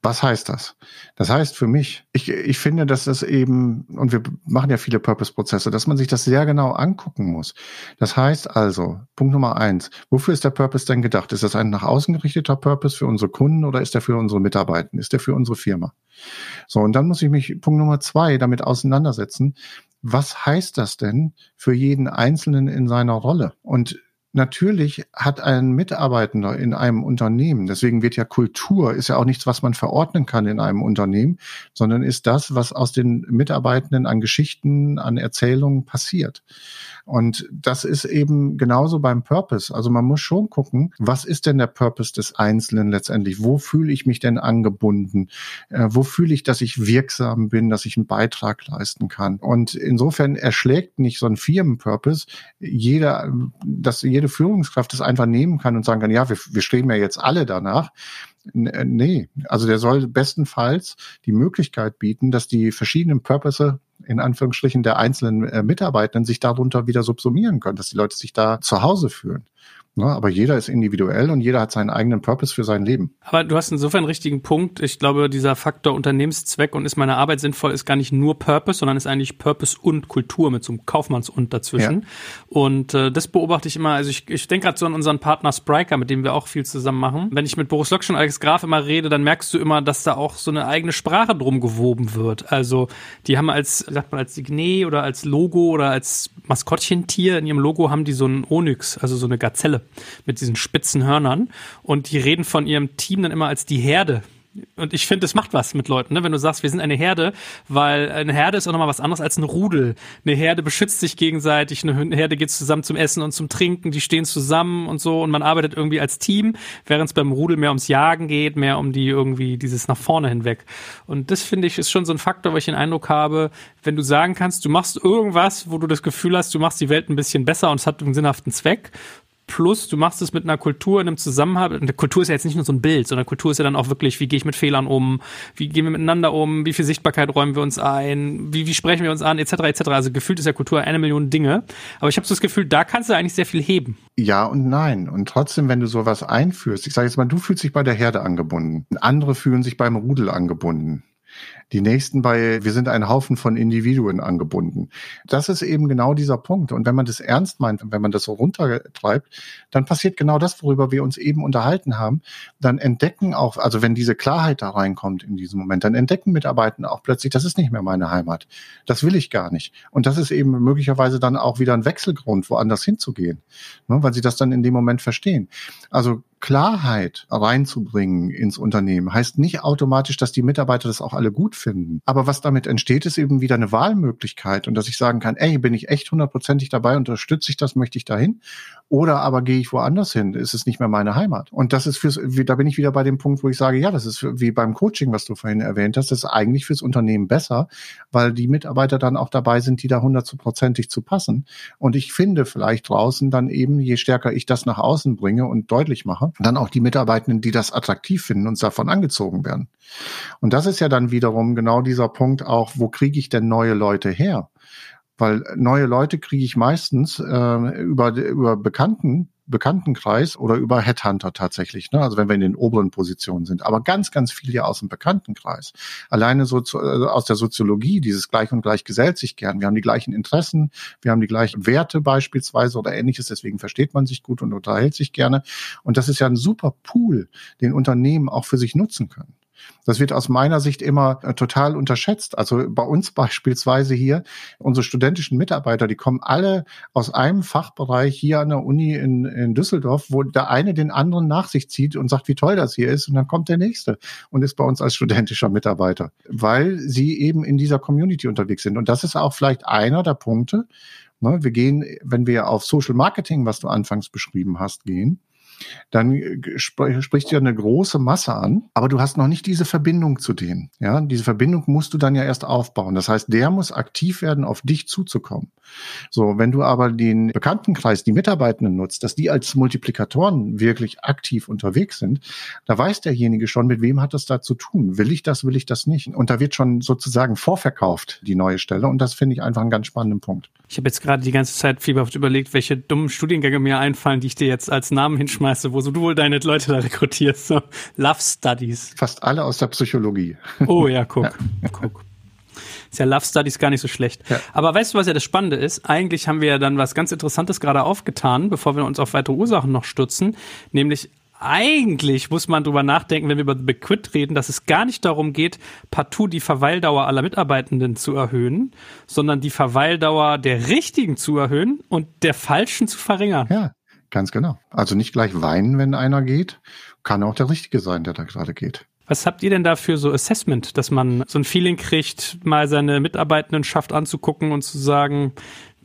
Was heißt das? Das heißt für mich, ich, ich finde, dass das eben, und wir machen ja viele Purpose-Prozesse, dass man sich das sehr genau angucken muss. Das heißt also, Punkt Nummer eins, wofür ist der Purpose denn gedacht? Ist das ein nach außen gerichteter Purpose für unsere Kunden oder ist der für unsere Mitarbeiter? Ist der für unsere Firma? So, und dann muss ich mich, Punkt Nummer zwei, damit auseinandersetzen. Was heißt das denn für jeden Einzelnen in seiner Rolle? Und Natürlich hat ein Mitarbeitender in einem Unternehmen, deswegen wird ja Kultur, ist ja auch nichts, was man verordnen kann in einem Unternehmen, sondern ist das, was aus den Mitarbeitenden an Geschichten, an Erzählungen passiert. Und das ist eben genauso beim Purpose. Also man muss schon gucken, was ist denn der Purpose des Einzelnen letztendlich? Wo fühle ich mich denn angebunden? Äh, wo fühle ich, dass ich wirksam bin, dass ich einen Beitrag leisten kann? Und insofern erschlägt nicht so ein Firmenpurpose jeder, dass jede Führungskraft das einfach nehmen kann und sagen kann, ja, wir, wir streben ja jetzt alle danach. Äh, nee, also der soll bestenfalls die Möglichkeit bieten, dass die verschiedenen Purpose in Anführungsstrichen der einzelnen äh, Mitarbeitenden sich darunter wieder subsumieren können, dass die Leute sich da zu Hause fühlen. Ne? Aber jeder ist individuell und jeder hat seinen eigenen Purpose für sein Leben. Aber du hast insofern einen richtigen Punkt. Ich glaube, dieser Faktor Unternehmenszweck und ist meine Arbeit sinnvoll, ist gar nicht nur Purpose, sondern ist eigentlich Purpose und Kultur mit so einem Kaufmanns- und dazwischen. Ja. Und äh, das beobachte ich immer. Also ich, ich denke gerade so an unseren Partner Spriker, mit dem wir auch viel zusammen machen. Wenn ich mit Boris Loksch und Alex Graf immer rede, dann merkst du immer, dass da auch so eine eigene Sprache drum gewoben wird. Also die haben als, sagt man, als Signet oder als Logo oder als Maskottchentier in ihrem Logo haben die so einen Onyx, also so eine Gazelle mit diesen spitzen Hörnern. Und die reden von ihrem Team dann immer als die Herde. Und ich finde, es macht was mit Leuten, ne? wenn du sagst, wir sind eine Herde, weil eine Herde ist auch nochmal was anderes als ein Rudel. Eine Herde beschützt sich gegenseitig, eine Herde geht zusammen zum Essen und zum Trinken, die stehen zusammen und so und man arbeitet irgendwie als Team, während es beim Rudel mehr ums Jagen geht, mehr um die irgendwie dieses nach vorne hinweg. Und das finde ich ist schon so ein Faktor, wo ich den Eindruck habe, wenn du sagen kannst, du machst irgendwas, wo du das Gefühl hast, du machst die Welt ein bisschen besser und es hat einen sinnhaften Zweck Plus, du machst es mit einer Kultur in einem Zusammenhang. Eine Kultur ist ja jetzt nicht nur so ein Bild, sondern Kultur ist ja dann auch wirklich, wie gehe ich mit Fehlern um, wie gehen wir miteinander um, wie viel Sichtbarkeit räumen wir uns ein, wie, wie sprechen wir uns an, etc. etc. Also gefühlt ist ja Kultur eine Million Dinge. Aber ich habe so das Gefühl, da kannst du eigentlich sehr viel heben. Ja und nein. Und trotzdem, wenn du sowas einführst, ich sage jetzt mal, du fühlst dich bei der Herde angebunden, andere fühlen sich beim Rudel angebunden die nächsten bei, wir sind ein Haufen von Individuen angebunden. Das ist eben genau dieser Punkt. Und wenn man das ernst meint und wenn man das so runtertreibt, dann passiert genau das, worüber wir uns eben unterhalten haben. Dann entdecken auch, also wenn diese Klarheit da reinkommt in diesem Moment, dann entdecken Mitarbeiter auch plötzlich, das ist nicht mehr meine Heimat. Das will ich gar nicht. Und das ist eben möglicherweise dann auch wieder ein Wechselgrund, woanders hinzugehen, ne, weil sie das dann in dem Moment verstehen. Also Klarheit reinzubringen ins Unternehmen heißt nicht automatisch, dass die Mitarbeiter das auch alle gut finden. Aber was damit entsteht, ist eben wieder eine Wahlmöglichkeit und dass ich sagen kann, ey, bin ich echt hundertprozentig dabei, unterstütze ich das, möchte ich dahin? Oder aber gehe ich woanders hin? Ist es nicht mehr meine Heimat? Und das ist fürs, da bin ich wieder bei dem Punkt, wo ich sage, ja, das ist wie beim Coaching, was du vorhin erwähnt hast, das ist eigentlich fürs Unternehmen besser, weil die Mitarbeiter dann auch dabei sind, die da hundertprozentig zu passen. Und ich finde vielleicht draußen dann eben, je stärker ich das nach außen bringe und deutlich mache, dann auch die Mitarbeitenden, die das attraktiv finden und davon angezogen werden. Und das ist ja dann wiederum genau dieser Punkt auch, wo kriege ich denn neue Leute her? Weil neue Leute kriege ich meistens äh, über, über Bekannten, Bekanntenkreis oder über Headhunter tatsächlich. Ne? Also wenn wir in den oberen Positionen sind. Aber ganz, ganz viel ja aus dem Bekanntenkreis. Alleine so zu, äh, aus der Soziologie, dieses Gleich und Gleich gesellt sich gern. Wir haben die gleichen Interessen, wir haben die gleichen Werte beispielsweise oder ähnliches. Deswegen versteht man sich gut und unterhält sich gerne. Und das ist ja ein super Pool, den Unternehmen auch für sich nutzen können. Das wird aus meiner Sicht immer äh, total unterschätzt. Also bei uns beispielsweise hier, unsere studentischen Mitarbeiter, die kommen alle aus einem Fachbereich hier an der Uni in, in Düsseldorf, wo der eine den anderen nach sich zieht und sagt, wie toll das hier ist. Und dann kommt der nächste und ist bei uns als studentischer Mitarbeiter, weil sie eben in dieser Community unterwegs sind. Und das ist auch vielleicht einer der Punkte, Ne, wir gehen, wenn wir auf Social Marketing, was du anfangs beschrieben hast, gehen, dann äh, sp spricht dir eine große Masse an, aber du hast noch nicht diese Verbindung zu denen. Ja, diese Verbindung musst du dann ja erst aufbauen. Das heißt, der muss aktiv werden, auf dich zuzukommen. So, wenn du aber den Bekanntenkreis, die Mitarbeitenden nutzt, dass die als Multiplikatoren wirklich aktiv unterwegs sind, da weiß derjenige schon, mit wem hat das da zu tun. Will ich das, will ich das nicht? Und da wird schon sozusagen vorverkauft, die neue Stelle. Und das finde ich einfach einen ganz spannenden Punkt. Ich habe jetzt gerade die ganze Zeit fieberhaft überlegt, welche dummen Studiengänge mir einfallen, die ich dir jetzt als Namen hinschmeiße, wo so du wohl deine Leute da rekrutierst. So Love Studies. Fast alle aus der Psychologie. Oh ja, guck. Ja. guck. Ist ja Love Studies gar nicht so schlecht. Ja. Aber weißt du, was ja das Spannende ist? Eigentlich haben wir ja dann was ganz Interessantes gerade aufgetan, bevor wir uns auf weitere Ursachen noch stützen, nämlich eigentlich muss man drüber nachdenken, wenn wir über The Big Quit reden, dass es gar nicht darum geht, partout die Verweildauer aller Mitarbeitenden zu erhöhen, sondern die Verweildauer der richtigen zu erhöhen und der falschen zu verringern. Ja, ganz genau. Also nicht gleich weinen, wenn einer geht. Kann auch der Richtige sein, der da gerade geht. Was habt ihr denn da für so Assessment, dass man so ein Feeling kriegt, mal seine Mitarbeitenden schafft anzugucken und zu sagen,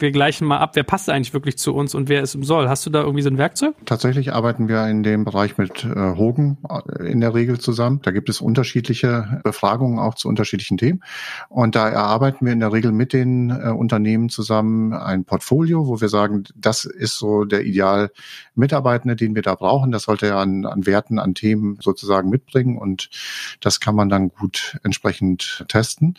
wir gleichen mal ab, wer passt eigentlich wirklich zu uns und wer es soll. Hast du da irgendwie so ein Werkzeug? Tatsächlich arbeiten wir in dem Bereich mit äh, Hogan äh, in der Regel zusammen. Da gibt es unterschiedliche Befragungen auch zu unterschiedlichen Themen. Und da erarbeiten wir in der Regel mit den äh, Unternehmen zusammen ein Portfolio, wo wir sagen, das ist so der Ideal Mitarbeitende, den wir da brauchen. Das sollte er an, an Werten, an Themen sozusagen mitbringen und das kann man dann gut entsprechend testen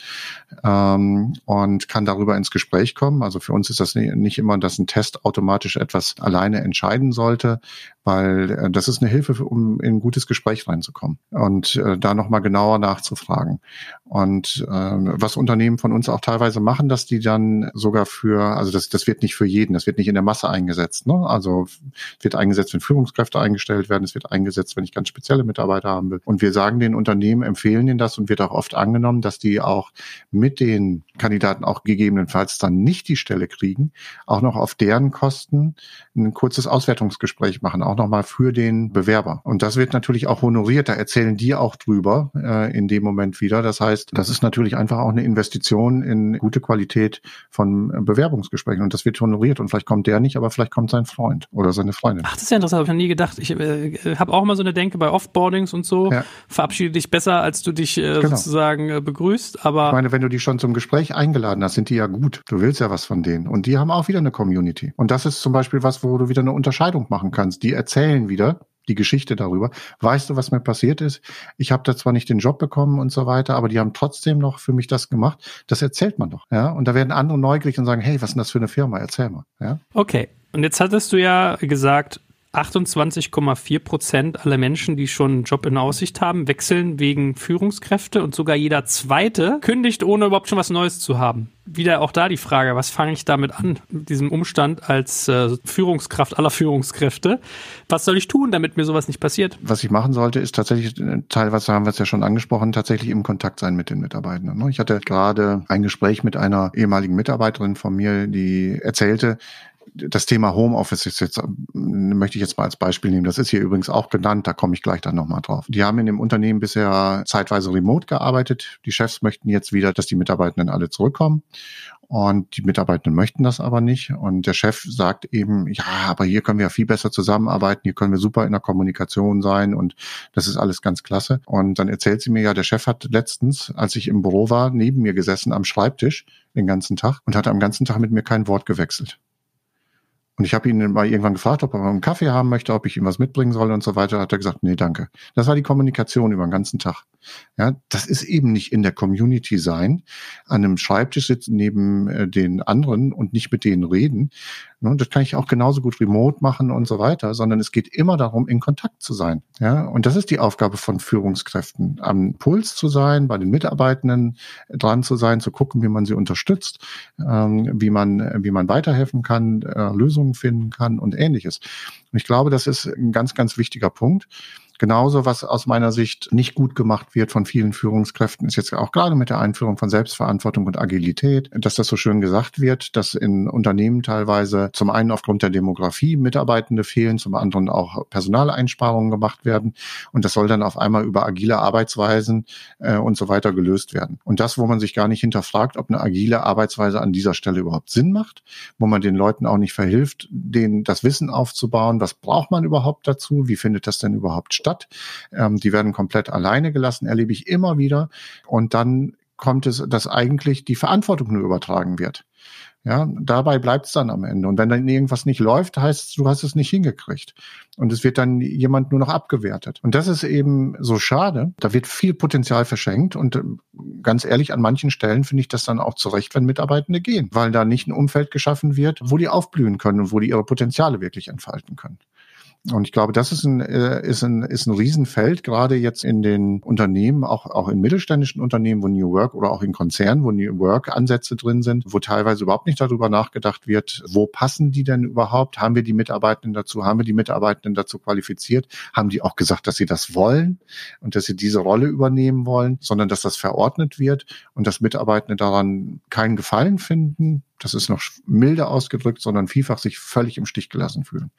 ähm, und kann darüber ins Gespräch kommen. Also für uns ist das nicht immer, dass ein Test automatisch etwas alleine entscheiden sollte, weil äh, das ist eine Hilfe, um in ein gutes Gespräch reinzukommen und äh, da nochmal genauer nachzufragen. Und äh, was Unternehmen von uns auch teilweise machen, dass die dann sogar für, also das, das wird nicht für jeden, das wird nicht in der Masse eingesetzt. Ne? Also wird eingesetzt, wenn Führungskräfte eingestellt werden, es wird eingesetzt, wenn ich ganz spezielle Mitarbeiter haben will. Und wir sagen den Unternehmen, empfehlen ihnen das und wird auch oft angenommen, dass die auch mit den Kandidaten auch gegebenenfalls dann nicht die Stelle kriegen, auch noch auf deren Kosten ein kurzes Auswertungsgespräch machen, auch nochmal für den Bewerber. Und das wird natürlich auch honoriert. Da erzählen die auch drüber äh, in dem Moment wieder. Das heißt, das ist natürlich einfach auch eine Investition in gute Qualität von Bewerbungsgesprächen. Und das wird honoriert. Und vielleicht kommt der nicht, aber vielleicht kommt sein Freund oder seine Freundin. Ach, das ist ja interessant. Habe ich noch nie gedacht. Ich äh, habe auch immer so eine Denke bei Offboardings und so. Ja. Verabschiede dich besser, als du dich äh, genau. sozusagen äh, begrüßt. Aber ich meine, wenn du die schon zum Gespräch eingeladen hast, sind die ja gut. Du willst ja was von denen. Und die haben auch wieder eine Community. Und das ist zum Beispiel was, wo du wieder eine Unterscheidung machen kannst. Die erzählen wieder die Geschichte darüber. Weißt du, was mir passiert ist? Ich habe da zwar nicht den Job bekommen und so weiter, aber die haben trotzdem noch für mich das gemacht. Das erzählt man doch, ja. Und da werden andere neugierig und sagen, hey, was ist denn das für eine Firma? Erzähl mal, ja. Okay. Und jetzt hattest du ja gesagt, 28,4 Prozent aller Menschen, die schon einen Job in Aussicht haben, wechseln wegen Führungskräfte und sogar jeder zweite kündigt, ohne überhaupt schon was Neues zu haben. Wieder auch da die Frage, was fange ich damit an, mit diesem Umstand als äh, Führungskraft aller Führungskräfte? Was soll ich tun, damit mir sowas nicht passiert? Was ich machen sollte, ist tatsächlich, äh, teilweise haben wir es ja schon angesprochen, tatsächlich im Kontakt sein mit den Mitarbeitenden. Ne? Ich hatte gerade ein Gespräch mit einer ehemaligen Mitarbeiterin von mir, die erzählte, das Thema Homeoffice ist jetzt, möchte ich jetzt mal als Beispiel nehmen. Das ist hier übrigens auch genannt, da komme ich gleich dann nochmal drauf. Die haben in dem Unternehmen bisher zeitweise remote gearbeitet. Die Chefs möchten jetzt wieder, dass die Mitarbeitenden alle zurückkommen. Und die Mitarbeitenden möchten das aber nicht. Und der Chef sagt eben, ja, aber hier können wir ja viel besser zusammenarbeiten, hier können wir super in der Kommunikation sein und das ist alles ganz klasse. Und dann erzählt sie mir ja, der Chef hat letztens, als ich im Büro war, neben mir gesessen am Schreibtisch den ganzen Tag und hat am ganzen Tag mit mir kein Wort gewechselt. Und ich habe ihn mal irgendwann gefragt, ob er einen Kaffee haben möchte, ob ich ihm was mitbringen soll und so weiter. Hat er gesagt, nee, danke. Das war die Kommunikation über den ganzen Tag. Ja, das ist eben nicht in der Community sein, an einem Schreibtisch sitzen neben äh, den anderen und nicht mit denen reden. Ne, das kann ich auch genauso gut remote machen und so weiter, sondern es geht immer darum, in Kontakt zu sein. Ja, und das ist die Aufgabe von Führungskräften, am Puls zu sein, bei den Mitarbeitenden dran zu sein, zu gucken, wie man sie unterstützt, ähm, wie man, wie man weiterhelfen kann, äh, Lösungen finden kann und ähnliches. Und ich glaube, das ist ein ganz, ganz wichtiger Punkt. Genauso, was aus meiner Sicht nicht gut gemacht wird von vielen Führungskräften, ist jetzt auch gerade mit der Einführung von Selbstverantwortung und Agilität, dass das so schön gesagt wird, dass in Unternehmen teilweise zum einen aufgrund der Demografie Mitarbeitende fehlen, zum anderen auch Personaleinsparungen gemacht werden. Und das soll dann auf einmal über agile Arbeitsweisen äh, und so weiter gelöst werden. Und das, wo man sich gar nicht hinterfragt, ob eine agile Arbeitsweise an dieser Stelle überhaupt Sinn macht, wo man den Leuten auch nicht verhilft, denen das Wissen aufzubauen, was braucht man überhaupt dazu, wie findet das denn überhaupt statt. Ähm, die werden komplett alleine gelassen, erlebe ich immer wieder. Und dann kommt es, dass eigentlich die Verantwortung nur übertragen wird. Ja, dabei bleibt es dann am Ende. Und wenn dann irgendwas nicht läuft, heißt es, du hast es nicht hingekriegt. Und es wird dann jemand nur noch abgewertet. Und das ist eben so schade. Da wird viel Potenzial verschenkt. Und äh, ganz ehrlich, an manchen Stellen finde ich das dann auch zurecht, wenn Mitarbeitende gehen, weil da nicht ein Umfeld geschaffen wird, wo die aufblühen können und wo die ihre Potenziale wirklich entfalten können. Und ich glaube, das ist ein, äh, ist ein, ist ein Riesenfeld, gerade jetzt in den Unternehmen, auch, auch in mittelständischen Unternehmen, wo New Work oder auch in Konzernen, wo New Work Ansätze drin sind, wo teilweise überhaupt nicht darüber nachgedacht wird, wo passen die denn überhaupt? Haben wir die Mitarbeitenden dazu? Haben wir die Mitarbeitenden dazu qualifiziert? Haben die auch gesagt, dass sie das wollen und dass sie diese Rolle übernehmen wollen, sondern dass das verordnet wird und dass Mitarbeitende daran keinen Gefallen finden, das ist noch milder ausgedrückt, sondern vielfach sich völlig im Stich gelassen fühlen.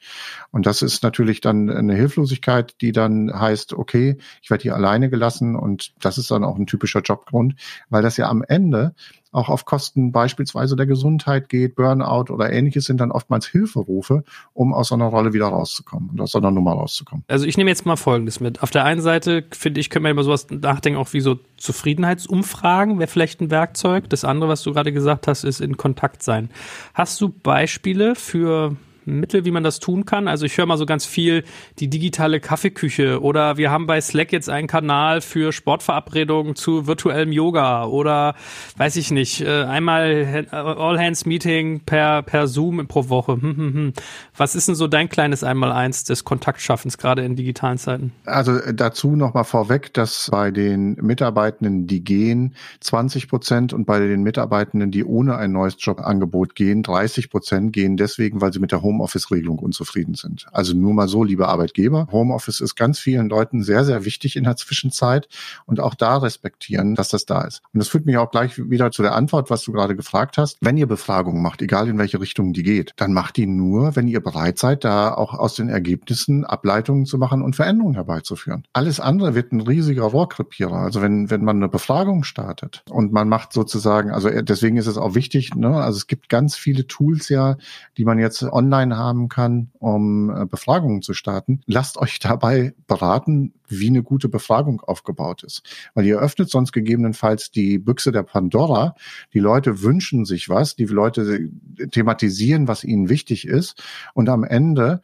Und das ist natürlich dann eine Hilflosigkeit, die dann heißt, okay, ich werde hier alleine gelassen und das ist dann auch ein typischer Jobgrund, weil das ja am Ende auch auf Kosten beispielsweise der Gesundheit geht, Burnout oder ähnliches sind dann oftmals Hilferufe, um aus so einer Rolle wieder rauszukommen und aus so einer Nummer rauszukommen. Also ich nehme jetzt mal Folgendes mit. Auf der einen Seite finde ich, können wir über sowas nachdenken, auch wie so Zufriedenheitsumfragen wäre vielleicht ein Werkzeug. Das andere, was du gerade gesagt hast, ist in Kontakt sein. Hast du Beispiele für Mittel, wie man das tun kann. Also ich höre mal so ganz viel die digitale Kaffeeküche oder wir haben bei Slack jetzt einen Kanal für Sportverabredungen zu virtuellem Yoga oder weiß ich nicht, äh, einmal All Hands Meeting per, per Zoom pro Woche. Hm, hm, hm. Was ist denn so dein kleines Einmaleins des Kontaktschaffens, gerade in digitalen Zeiten? Also äh, dazu nochmal vorweg, dass bei den Mitarbeitenden, die gehen, 20 Prozent und bei den Mitarbeitenden, die ohne ein neues Jobangebot gehen, 30 Prozent gehen deswegen, weil sie mit der Home Homeoffice-Regelung unzufrieden sind. Also nur mal so, liebe Arbeitgeber, Homeoffice ist ganz vielen Leuten sehr, sehr wichtig in der Zwischenzeit und auch da respektieren, dass das da ist. Und das führt mich auch gleich wieder zu der Antwort, was du gerade gefragt hast. Wenn ihr Befragungen macht, egal in welche Richtung die geht, dann macht die nur, wenn ihr bereit seid, da auch aus den Ergebnissen Ableitungen zu machen und Veränderungen herbeizuführen. Alles andere wird ein riesiger Rohrkrepierer. Also wenn, wenn man eine Befragung startet und man macht sozusagen, also deswegen ist es auch wichtig, ne, also es gibt ganz viele Tools ja, die man jetzt online online haben kann, um äh, Befragungen zu starten. Lasst euch dabei beraten, wie eine gute Befragung aufgebaut ist. Weil ihr öffnet sonst gegebenenfalls die Büchse der Pandora. Die Leute wünschen sich was, die Leute thematisieren, was ihnen wichtig ist. Und am Ende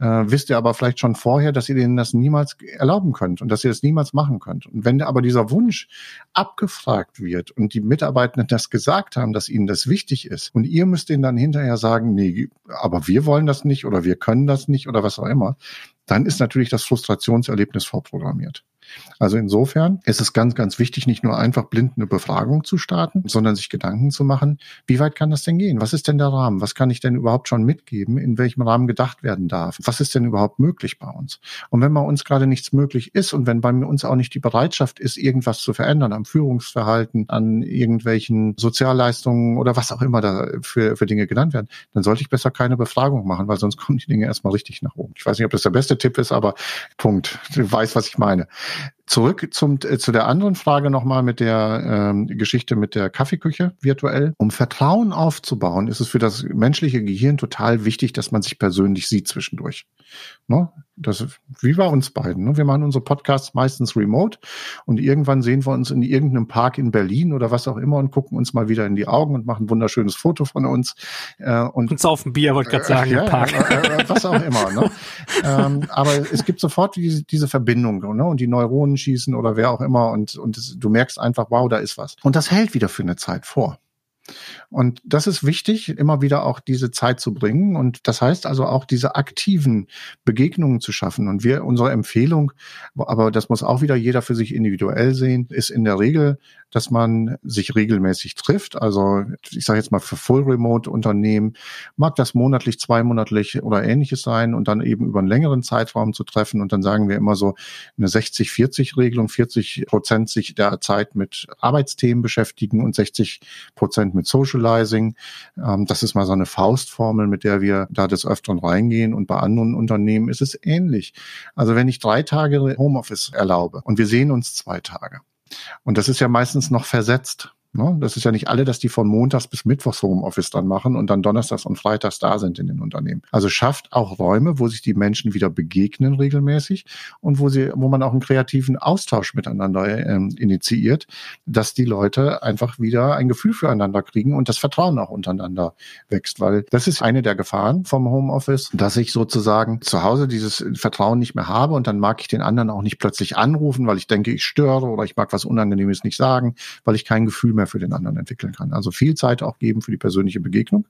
äh, wisst ihr aber vielleicht schon vorher, dass ihr denen das niemals erlauben könnt und dass ihr das niemals machen könnt. Und wenn aber dieser Wunsch abgefragt wird und die Mitarbeitenden das gesagt haben, dass ihnen das wichtig ist und ihr müsst denen dann hinterher sagen, nee, aber wir wollen das nicht oder wir können das nicht oder was auch immer, dann ist natürlich das Frustrationserlebnis vorprogrammiert. Also insofern ist es ganz, ganz wichtig, nicht nur einfach blind eine Befragung zu starten, sondern sich Gedanken zu machen, wie weit kann das denn gehen? Was ist denn der Rahmen? Was kann ich denn überhaupt schon mitgeben? In welchem Rahmen gedacht werden darf? Was ist denn überhaupt möglich bei uns? Und wenn bei uns gerade nichts möglich ist und wenn bei uns auch nicht die Bereitschaft ist, irgendwas zu verändern am Führungsverhalten, an irgendwelchen Sozialleistungen oder was auch immer da für, für Dinge genannt werden, dann sollte ich besser keine Befragung machen, weil sonst kommen die Dinge erstmal richtig nach oben. Ich weiß nicht, ob das der beste Tipp ist, aber Punkt. Du weißt, was ich meine. Zurück zum, äh, zu der anderen Frage nochmal mit der ähm, Geschichte mit der Kaffeeküche virtuell. Um Vertrauen aufzubauen, ist es für das menschliche Gehirn total wichtig, dass man sich persönlich sieht zwischendurch. Ne? Das, wie bei uns beiden. Ne? Wir machen unsere Podcasts meistens remote und irgendwann sehen wir uns in irgendeinem Park in Berlin oder was auch immer und gucken uns mal wieder in die Augen und machen ein wunderschönes Foto von uns. Äh, und uns auf ein Bier, wollte ich gerade sagen, äh, ja, Park. Äh, äh, was auch immer. Ne? ähm, aber es gibt sofort diese, diese Verbindung ne? und die Neuronen schießen oder wer auch immer und, und es, du merkst einfach, wow, da ist was. Und das hält wieder für eine Zeit vor. Und das ist wichtig, immer wieder auch diese Zeit zu bringen. Und das heißt also auch diese aktiven Begegnungen zu schaffen. Und wir, unsere Empfehlung, aber das muss auch wieder jeder für sich individuell sehen, ist in der Regel, dass man sich regelmäßig trifft. Also ich sage jetzt mal für Full Remote Unternehmen mag das monatlich, zweimonatlich oder ähnliches sein und dann eben über einen längeren Zeitraum zu treffen. Und dann sagen wir immer so eine 60-40-Regelung, 40 Prozent sich der Zeit mit Arbeitsthemen beschäftigen und 60 Prozent mit Socializing. Ähm, das ist mal so eine Faustformel, mit der wir da des Öfteren reingehen. Und bei anderen Unternehmen ist es ähnlich. Also wenn ich drei Tage Homeoffice erlaube und wir sehen uns zwei Tage, und das ist ja meistens noch versetzt. Ne? Das ist ja nicht alle, dass die von Montags bis Mittwochs Homeoffice dann machen und dann Donnerstags und Freitags da sind in den Unternehmen. Also schafft auch Räume, wo sich die Menschen wieder begegnen regelmäßig und wo sie, wo man auch einen kreativen Austausch miteinander ähm, initiiert, dass die Leute einfach wieder ein Gefühl füreinander kriegen und das Vertrauen auch untereinander wächst, weil das ist eine der Gefahren vom Homeoffice, dass ich sozusagen zu Hause dieses Vertrauen nicht mehr habe und dann mag ich den anderen auch nicht plötzlich anrufen, weil ich denke, ich störe oder ich mag was Unangenehmes nicht sagen, weil ich kein Gefühl mehr für den anderen entwickeln kann. Also viel Zeit auch geben für die persönliche Begegnung,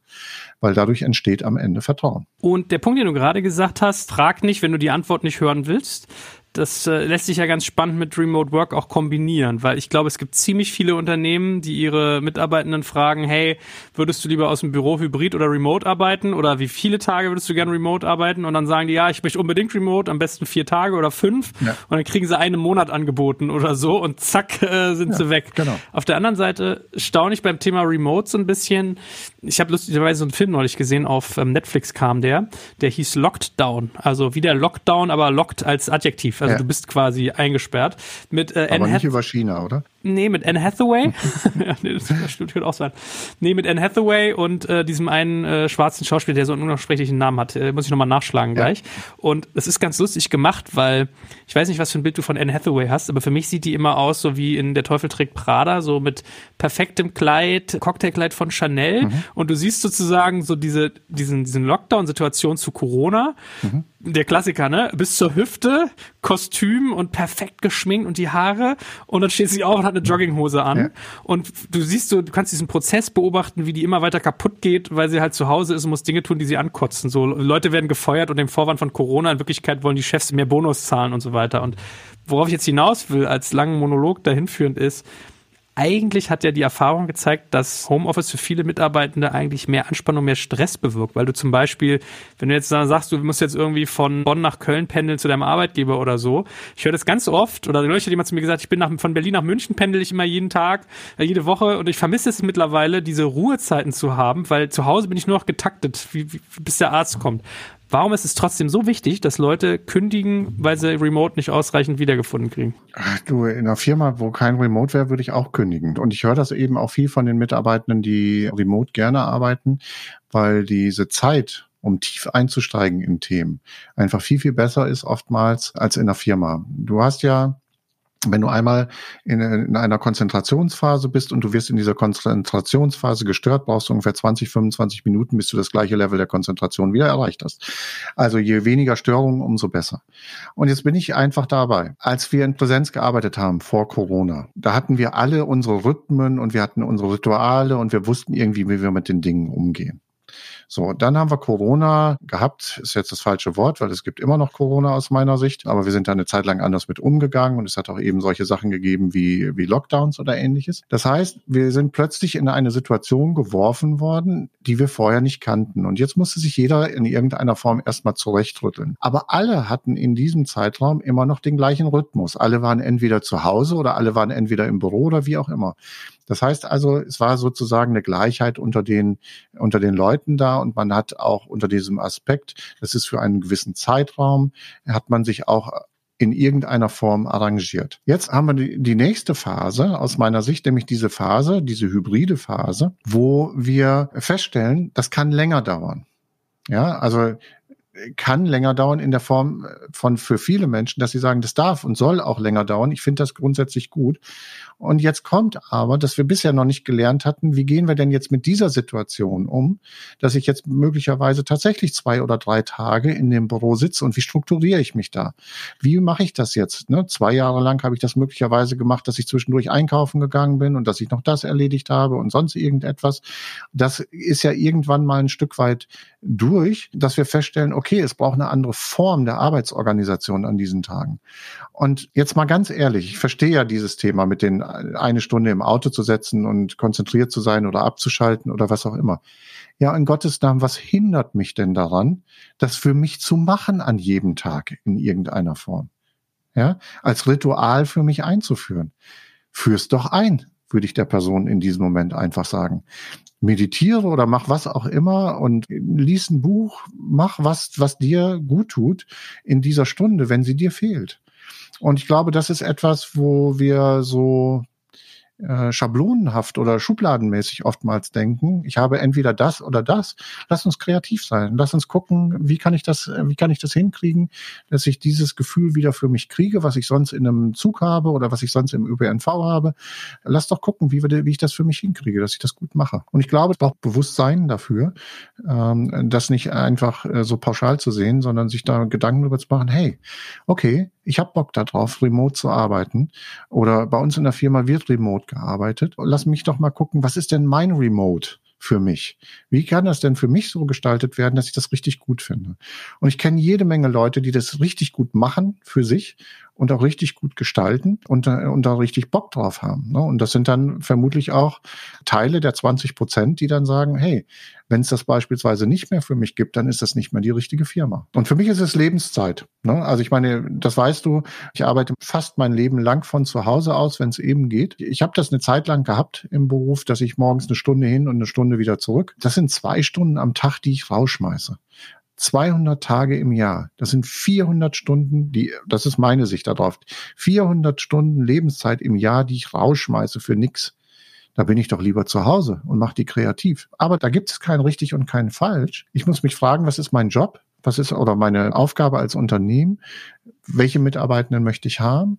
weil dadurch entsteht am Ende Vertrauen. Und der Punkt, den du gerade gesagt hast, frag nicht, wenn du die Antwort nicht hören willst das äh, lässt sich ja ganz spannend mit Remote Work auch kombinieren, weil ich glaube, es gibt ziemlich viele Unternehmen, die ihre Mitarbeitenden fragen, hey, würdest du lieber aus dem Büro hybrid oder remote arbeiten oder wie viele Tage würdest du gerne remote arbeiten? Und dann sagen die, ja, ich möchte unbedingt remote, am besten vier Tage oder fünf. Ja. Und dann kriegen sie einen Monat angeboten oder so und zack, äh, sind ja, sie weg. Genau. Auf der anderen Seite staune ich beim Thema Remote so ein bisschen. Ich habe lustigerweise so einen Film neulich gesehen, auf ähm, Netflix kam der, der hieß Locked Down. Also wie der Lockdown, aber locked als Adjektiv. Also ja. du bist quasi eingesperrt. Mit, äh, Aber Anne nicht über China, oder? Nee, mit Anne Hathaway. ja, nee, das stimmt, könnte auch sein. Nee, mit Anne Hathaway und äh, diesem einen äh, schwarzen Schauspieler, der so einen unaussprechlichen Namen hat. Äh, muss ich nochmal nachschlagen ja. gleich. Und es ist ganz lustig gemacht, weil ich weiß nicht, was für ein Bild du von Anne Hathaway hast, aber für mich sieht die immer aus, so wie in Der Teufel trägt Prada, so mit perfektem Kleid, Cocktailkleid von Chanel. Mhm. Und du siehst sozusagen so diese, diesen, diesen Lockdown-Situation zu Corona. Mhm der Klassiker, ne? Bis zur Hüfte, Kostüm und perfekt geschminkt und die Haare und dann steht sie auf und hat eine Jogginghose an ja. und du siehst so, du kannst diesen Prozess beobachten, wie die immer weiter kaputt geht, weil sie halt zu Hause ist und muss Dinge tun, die sie ankotzen. So Leute werden gefeuert und dem Vorwand von Corona in Wirklichkeit wollen die Chefs mehr Bonus zahlen und so weiter und worauf ich jetzt hinaus will, als langen Monolog dahin führend ist, eigentlich hat ja die Erfahrung gezeigt, dass Homeoffice für viele Mitarbeitende eigentlich mehr Anspannung, mehr Stress bewirkt, weil du zum Beispiel, wenn du jetzt sagst, du musst jetzt irgendwie von Bonn nach Köln pendeln zu deinem Arbeitgeber oder so, ich höre das ganz oft, oder neulich hat jemand zu mir gesagt, ich bin nach, von Berlin nach München pendel ich immer jeden Tag, äh, jede Woche. Und ich vermisse es mittlerweile, diese Ruhezeiten zu haben, weil zu Hause bin ich nur noch getaktet, wie, wie, bis der Arzt kommt. Warum ist es trotzdem so wichtig, dass Leute kündigen, weil sie Remote nicht ausreichend wiedergefunden kriegen? Ach, du, in einer Firma, wo kein Remote wäre, würde ich auch kündigen. Und ich höre das eben auch viel von den Mitarbeitenden, die remote gerne arbeiten, weil diese Zeit, um tief einzusteigen in Themen, einfach viel, viel besser ist oftmals als in der Firma. Du hast ja wenn du einmal in, in, einer Konzentrationsphase bist und du wirst in dieser Konzentrationsphase gestört, brauchst du ungefähr 20, 25 Minuten, bis du das gleiche Level der Konzentration wieder erreicht hast. Also je weniger Störungen, umso besser. Und jetzt bin ich einfach dabei. Als wir in Präsenz gearbeitet haben vor Corona, da hatten wir alle unsere Rhythmen und wir hatten unsere Rituale und wir wussten irgendwie, wie wir mit den Dingen umgehen. So, dann haben wir Corona gehabt, ist jetzt das falsche Wort, weil es gibt immer noch Corona aus meiner Sicht, aber wir sind da eine Zeit lang anders mit umgegangen und es hat auch eben solche Sachen gegeben wie, wie Lockdowns oder ähnliches. Das heißt, wir sind plötzlich in eine Situation geworfen worden, die wir vorher nicht kannten. Und jetzt musste sich jeder in irgendeiner Form erstmal zurechtrütteln. Aber alle hatten in diesem Zeitraum immer noch den gleichen Rhythmus. Alle waren entweder zu Hause oder alle waren entweder im Büro oder wie auch immer. Das heißt also, es war sozusagen eine Gleichheit unter den, unter den Leuten da und man hat auch unter diesem Aspekt, das ist für einen gewissen Zeitraum, hat man sich auch in irgendeiner Form arrangiert. Jetzt haben wir die, nächste Phase aus meiner Sicht, nämlich diese Phase, diese hybride Phase, wo wir feststellen, das kann länger dauern. Ja, also kann länger dauern in der Form von für viele Menschen, dass sie sagen, das darf und soll auch länger dauern. Ich finde das grundsätzlich gut. Und jetzt kommt aber, dass wir bisher noch nicht gelernt hatten, wie gehen wir denn jetzt mit dieser Situation um, dass ich jetzt möglicherweise tatsächlich zwei oder drei Tage in dem Büro sitze und wie strukturiere ich mich da? Wie mache ich das jetzt? Ne? Zwei Jahre lang habe ich das möglicherweise gemacht, dass ich zwischendurch einkaufen gegangen bin und dass ich noch das erledigt habe und sonst irgendetwas. Das ist ja irgendwann mal ein Stück weit durch, dass wir feststellen, okay, es braucht eine andere Form der Arbeitsorganisation an diesen Tagen. Und jetzt mal ganz ehrlich, ich verstehe ja dieses Thema mit den eine Stunde im Auto zu setzen und konzentriert zu sein oder abzuschalten oder was auch immer. Ja, in Gottes Namen, was hindert mich denn daran, das für mich zu machen an jedem Tag in irgendeiner Form? Ja, als Ritual für mich einzuführen. Führ's doch ein, würde ich der Person in diesem Moment einfach sagen. Meditiere oder mach was auch immer und lies ein Buch, mach was, was dir gut tut in dieser Stunde, wenn sie dir fehlt. Und ich glaube, das ist etwas, wo wir so äh, schablonenhaft oder schubladenmäßig oftmals denken. Ich habe entweder das oder das. Lass uns kreativ sein. Lass uns gucken, wie kann ich das, wie kann ich das hinkriegen, dass ich dieses Gefühl wieder für mich kriege, was ich sonst in einem Zug habe oder was ich sonst im ÖPNV habe. Lass doch gucken, wie, wie ich das für mich hinkriege, dass ich das gut mache. Und ich glaube, es braucht Bewusstsein dafür, ähm, das nicht einfach äh, so pauschal zu sehen, sondern sich da Gedanken darüber zu machen, hey, okay, ich habe Bock darauf, remote zu arbeiten. Oder bei uns in der Firma wird remote gearbeitet. Lass mich doch mal gucken, was ist denn mein Remote? für mich? Wie kann das denn für mich so gestaltet werden, dass ich das richtig gut finde? Und ich kenne jede Menge Leute, die das richtig gut machen für sich und auch richtig gut gestalten und, äh, und da richtig Bock drauf haben. Ne? Und das sind dann vermutlich auch Teile der 20 Prozent, die dann sagen, hey, wenn es das beispielsweise nicht mehr für mich gibt, dann ist das nicht mehr die richtige Firma. Und für mich ist es Lebenszeit. Ne? Also ich meine, das weißt du, ich arbeite fast mein Leben lang von zu Hause aus, wenn es eben geht. Ich habe das eine Zeit lang gehabt im Beruf, dass ich morgens eine Stunde hin und eine Stunde wieder zurück. Das sind zwei Stunden am Tag, die ich rausschmeiße. 200 Tage im Jahr. Das sind 400 Stunden, die, das ist meine Sicht darauf. 400 Stunden Lebenszeit im Jahr, die ich rausschmeiße für nix. Da bin ich doch lieber zu Hause und mache die kreativ. Aber da gibt es kein richtig und kein falsch. Ich muss mich fragen, was ist mein Job? Was ist oder meine Aufgabe als Unternehmen? Welche Mitarbeitenden möchte ich haben?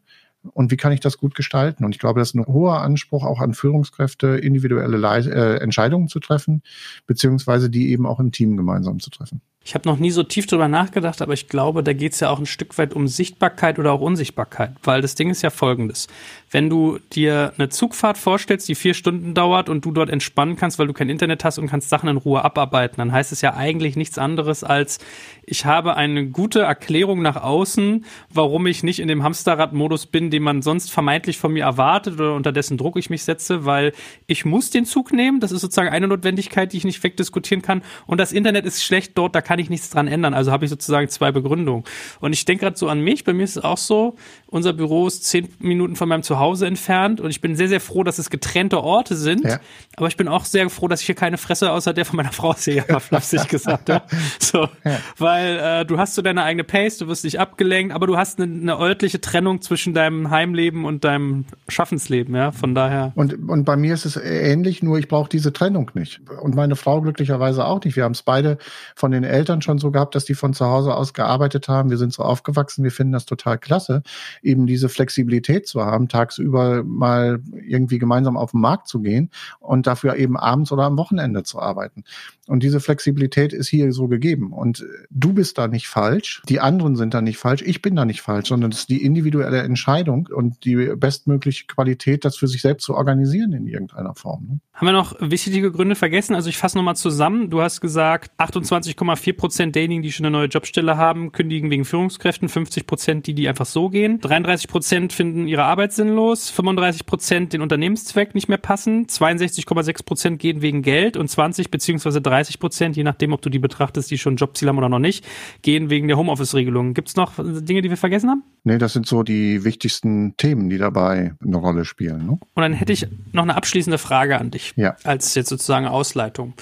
und wie kann ich das gut gestalten? Und ich glaube, das ist ein hoher Anspruch auch an Führungskräfte, individuelle Le äh, Entscheidungen zu treffen, beziehungsweise die eben auch im Team gemeinsam zu treffen. Ich habe noch nie so tief drüber nachgedacht, aber ich glaube, da geht es ja auch ein Stück weit um Sichtbarkeit oder auch Unsichtbarkeit, weil das Ding ist ja folgendes. Wenn du dir eine Zugfahrt vorstellst, die vier Stunden dauert und du dort entspannen kannst, weil du kein Internet hast und kannst Sachen in Ruhe abarbeiten, dann heißt es ja eigentlich nichts anderes als, ich habe eine gute Erklärung nach außen, warum ich nicht in dem Hamsterrad-Modus bin, den man sonst vermeintlich von mir erwartet oder unter dessen Druck ich mich setze, weil ich muss den Zug nehmen, das ist sozusagen eine Notwendigkeit, die ich nicht wegdiskutieren kann und das Internet ist schlecht dort, da kann kann ich nichts dran ändern. Also habe ich sozusagen zwei Begründungen. Und ich denke gerade so an mich. Bei mir ist es auch so, unser Büro ist zehn Minuten von meinem Zuhause entfernt und ich bin sehr, sehr froh, dass es getrennte Orte sind. Ja. Aber ich bin auch sehr froh, dass ich hier keine Fresse außer der von meiner Frau sehe, flapsig gesagt. Ja. So, ja. Weil äh, du hast so deine eigene Pace, du wirst nicht abgelenkt, aber du hast eine, eine örtliche Trennung zwischen deinem Heimleben und deinem Schaffensleben, ja, von daher. Und, und bei mir ist es ähnlich, nur ich brauche diese Trennung nicht. Und meine Frau glücklicherweise auch nicht. Wir haben es beide von den Eltern Eltern schon so gehabt, dass die von zu Hause aus gearbeitet haben. Wir sind so aufgewachsen, wir finden das total klasse, eben diese Flexibilität zu haben, tagsüber mal irgendwie gemeinsam auf den Markt zu gehen und dafür eben abends oder am Wochenende zu arbeiten. Und diese Flexibilität ist hier so gegeben. Und du bist da nicht falsch, die anderen sind da nicht falsch, ich bin da nicht falsch, sondern es ist die individuelle Entscheidung und die bestmögliche Qualität, das für sich selbst zu organisieren in irgendeiner Form. Ne? Haben wir noch wichtige Gründe vergessen? Also ich fasse nochmal zusammen. Du hast gesagt, 28,4 Prozent derjenigen, die schon eine neue Jobstelle haben, kündigen wegen Führungskräften, 50 Prozent die, die einfach so gehen, 33 Prozent finden ihre Arbeit sinnlos, 35 Prozent den Unternehmenszweck nicht mehr passen, 62,6 Prozent gehen wegen Geld und 20 beziehungsweise 30 Prozent, je nachdem, ob du die betrachtest, die schon Jobziel haben oder noch nicht, gehen wegen der Homeoffice-Regelung. Gibt es noch Dinge, die wir vergessen haben? Nee, das sind so die wichtigsten Themen, die dabei eine Rolle spielen. Ne? Und dann hätte ich noch eine abschließende Frage an dich. Ja. Als jetzt sozusagen Ausleitung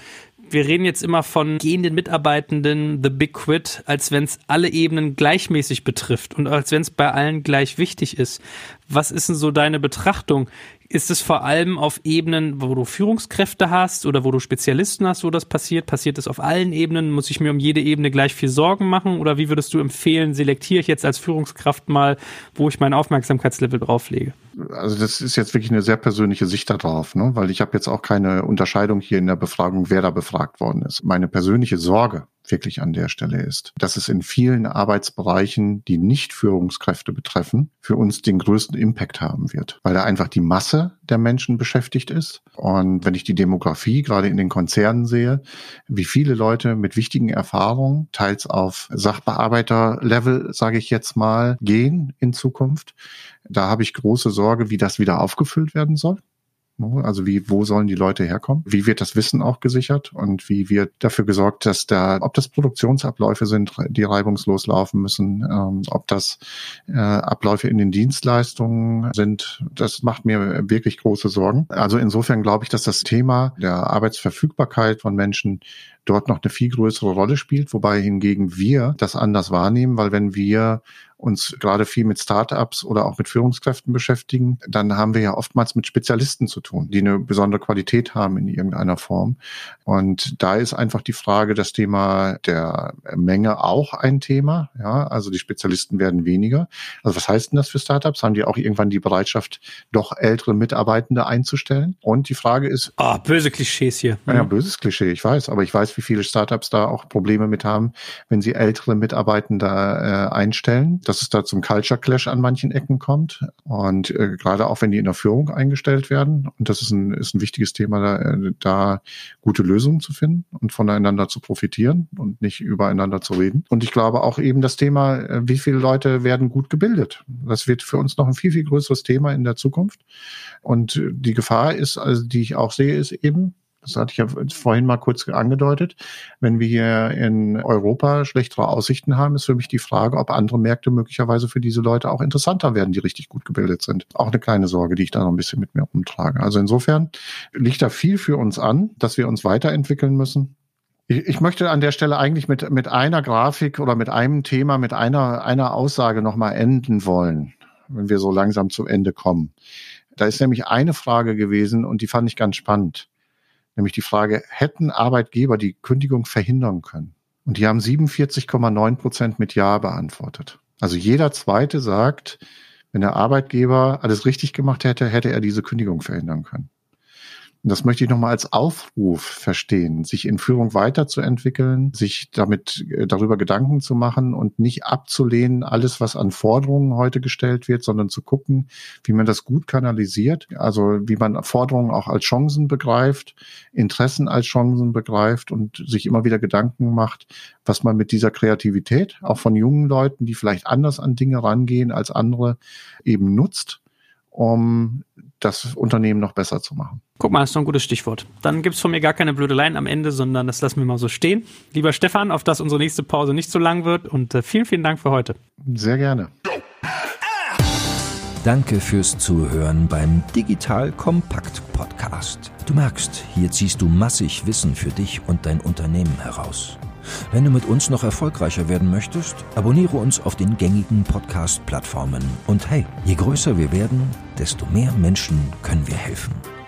wir reden jetzt immer von gehenden Mitarbeitenden, The Big Quit, als wenn es alle Ebenen gleichmäßig betrifft und als wenn es bei allen gleich wichtig ist. Was ist denn so deine Betrachtung? Ist es vor allem auf Ebenen, wo du Führungskräfte hast oder wo du Spezialisten hast, wo das passiert? Passiert es auf allen Ebenen? Muss ich mir um jede Ebene gleich viel Sorgen machen? Oder wie würdest du empfehlen, selektiere ich jetzt als Führungskraft mal, wo ich mein Aufmerksamkeitslevel drauflege? Also das ist jetzt wirklich eine sehr persönliche Sicht darauf, ne? weil ich habe jetzt auch keine Unterscheidung hier in der Befragung, wer da befragt worden ist. Meine persönliche Sorge wirklich an der Stelle ist, dass es in vielen Arbeitsbereichen, die nicht Führungskräfte betreffen, für uns den größten Impact haben wird, weil da einfach die Masse der Menschen beschäftigt ist. Und wenn ich die Demografie gerade in den Konzernen sehe, wie viele Leute mit wichtigen Erfahrungen, teils auf Sachbearbeiterlevel, sage ich jetzt mal, gehen in Zukunft, da habe ich große Sorge, wie das wieder aufgefüllt werden soll. Also wie, wo sollen die Leute herkommen? Wie wird das Wissen auch gesichert und wie wird dafür gesorgt, dass da, ob das Produktionsabläufe sind, die reibungslos laufen müssen, ähm, ob das äh, Abläufe in den Dienstleistungen sind, das macht mir wirklich große Sorgen. Also insofern glaube ich, dass das Thema der Arbeitsverfügbarkeit von Menschen dort noch eine viel größere Rolle spielt, wobei hingegen wir das anders wahrnehmen, weil wenn wir uns gerade viel mit Startups oder auch mit Führungskräften beschäftigen, dann haben wir ja oftmals mit Spezialisten zu tun, die eine besondere Qualität haben in irgendeiner Form. Und da ist einfach die Frage, das Thema der Menge auch ein Thema. Ja, also die Spezialisten werden weniger. Also was heißt denn das für Startups? Haben die auch irgendwann die Bereitschaft, doch ältere Mitarbeitende einzustellen? Und die Frage ist. Ah, böse Klischees hier. Ja, böses Klischee, ich weiß. Aber ich weiß, wie viele Startups da auch Probleme mit haben, wenn sie ältere Mitarbeitende äh, einstellen. Das dass es da zum Culture Clash an manchen Ecken kommt. Und äh, gerade auch wenn die in der Führung eingestellt werden. Und das ist ein, ist ein wichtiges Thema, da, äh, da gute Lösungen zu finden und voneinander zu profitieren und nicht übereinander zu reden. Und ich glaube auch eben das Thema, äh, wie viele Leute werden gut gebildet. Das wird für uns noch ein viel, viel größeres Thema in der Zukunft. Und die Gefahr ist, also die ich auch sehe, ist eben, das hatte ich ja vorhin mal kurz angedeutet. Wenn wir hier in Europa schlechtere Aussichten haben, ist für mich die Frage, ob andere Märkte möglicherweise für diese Leute auch interessanter werden, die richtig gut gebildet sind. Auch eine kleine Sorge, die ich da noch ein bisschen mit mir umtrage. Also insofern liegt da viel für uns an, dass wir uns weiterentwickeln müssen. Ich, möchte an der Stelle eigentlich mit, mit einer Grafik oder mit einem Thema, mit einer, einer Aussage nochmal enden wollen, wenn wir so langsam zum Ende kommen. Da ist nämlich eine Frage gewesen und die fand ich ganz spannend nämlich die Frage, hätten Arbeitgeber die Kündigung verhindern können? Und die haben 47,9 Prozent mit Ja beantwortet. Also jeder zweite sagt, wenn der Arbeitgeber alles richtig gemacht hätte, hätte er diese Kündigung verhindern können. Und das möchte ich nochmal als Aufruf verstehen, sich in Führung weiterzuentwickeln, sich damit äh, darüber Gedanken zu machen und nicht abzulehnen, alles, was an Forderungen heute gestellt wird, sondern zu gucken, wie man das gut kanalisiert, also wie man Forderungen auch als Chancen begreift, Interessen als Chancen begreift und sich immer wieder Gedanken macht, was man mit dieser Kreativität, auch von jungen Leuten, die vielleicht anders an Dinge rangehen als andere, eben nutzt, um das Unternehmen noch besser zu machen. Guck mal, das ist doch ein gutes Stichwort. Dann gibt's von mir gar keine Blödeleien am Ende, sondern das lassen wir mal so stehen. Lieber Stefan, auf dass unsere nächste Pause nicht so lang wird und äh, vielen, vielen Dank für heute. Sehr gerne. Danke fürs Zuhören beim Digital Kompakt Podcast. Du merkst, hier ziehst du massig Wissen für dich und dein Unternehmen heraus. Wenn du mit uns noch erfolgreicher werden möchtest, abonniere uns auf den gängigen Podcast-Plattformen. Und hey, je größer wir werden, desto mehr Menschen können wir helfen.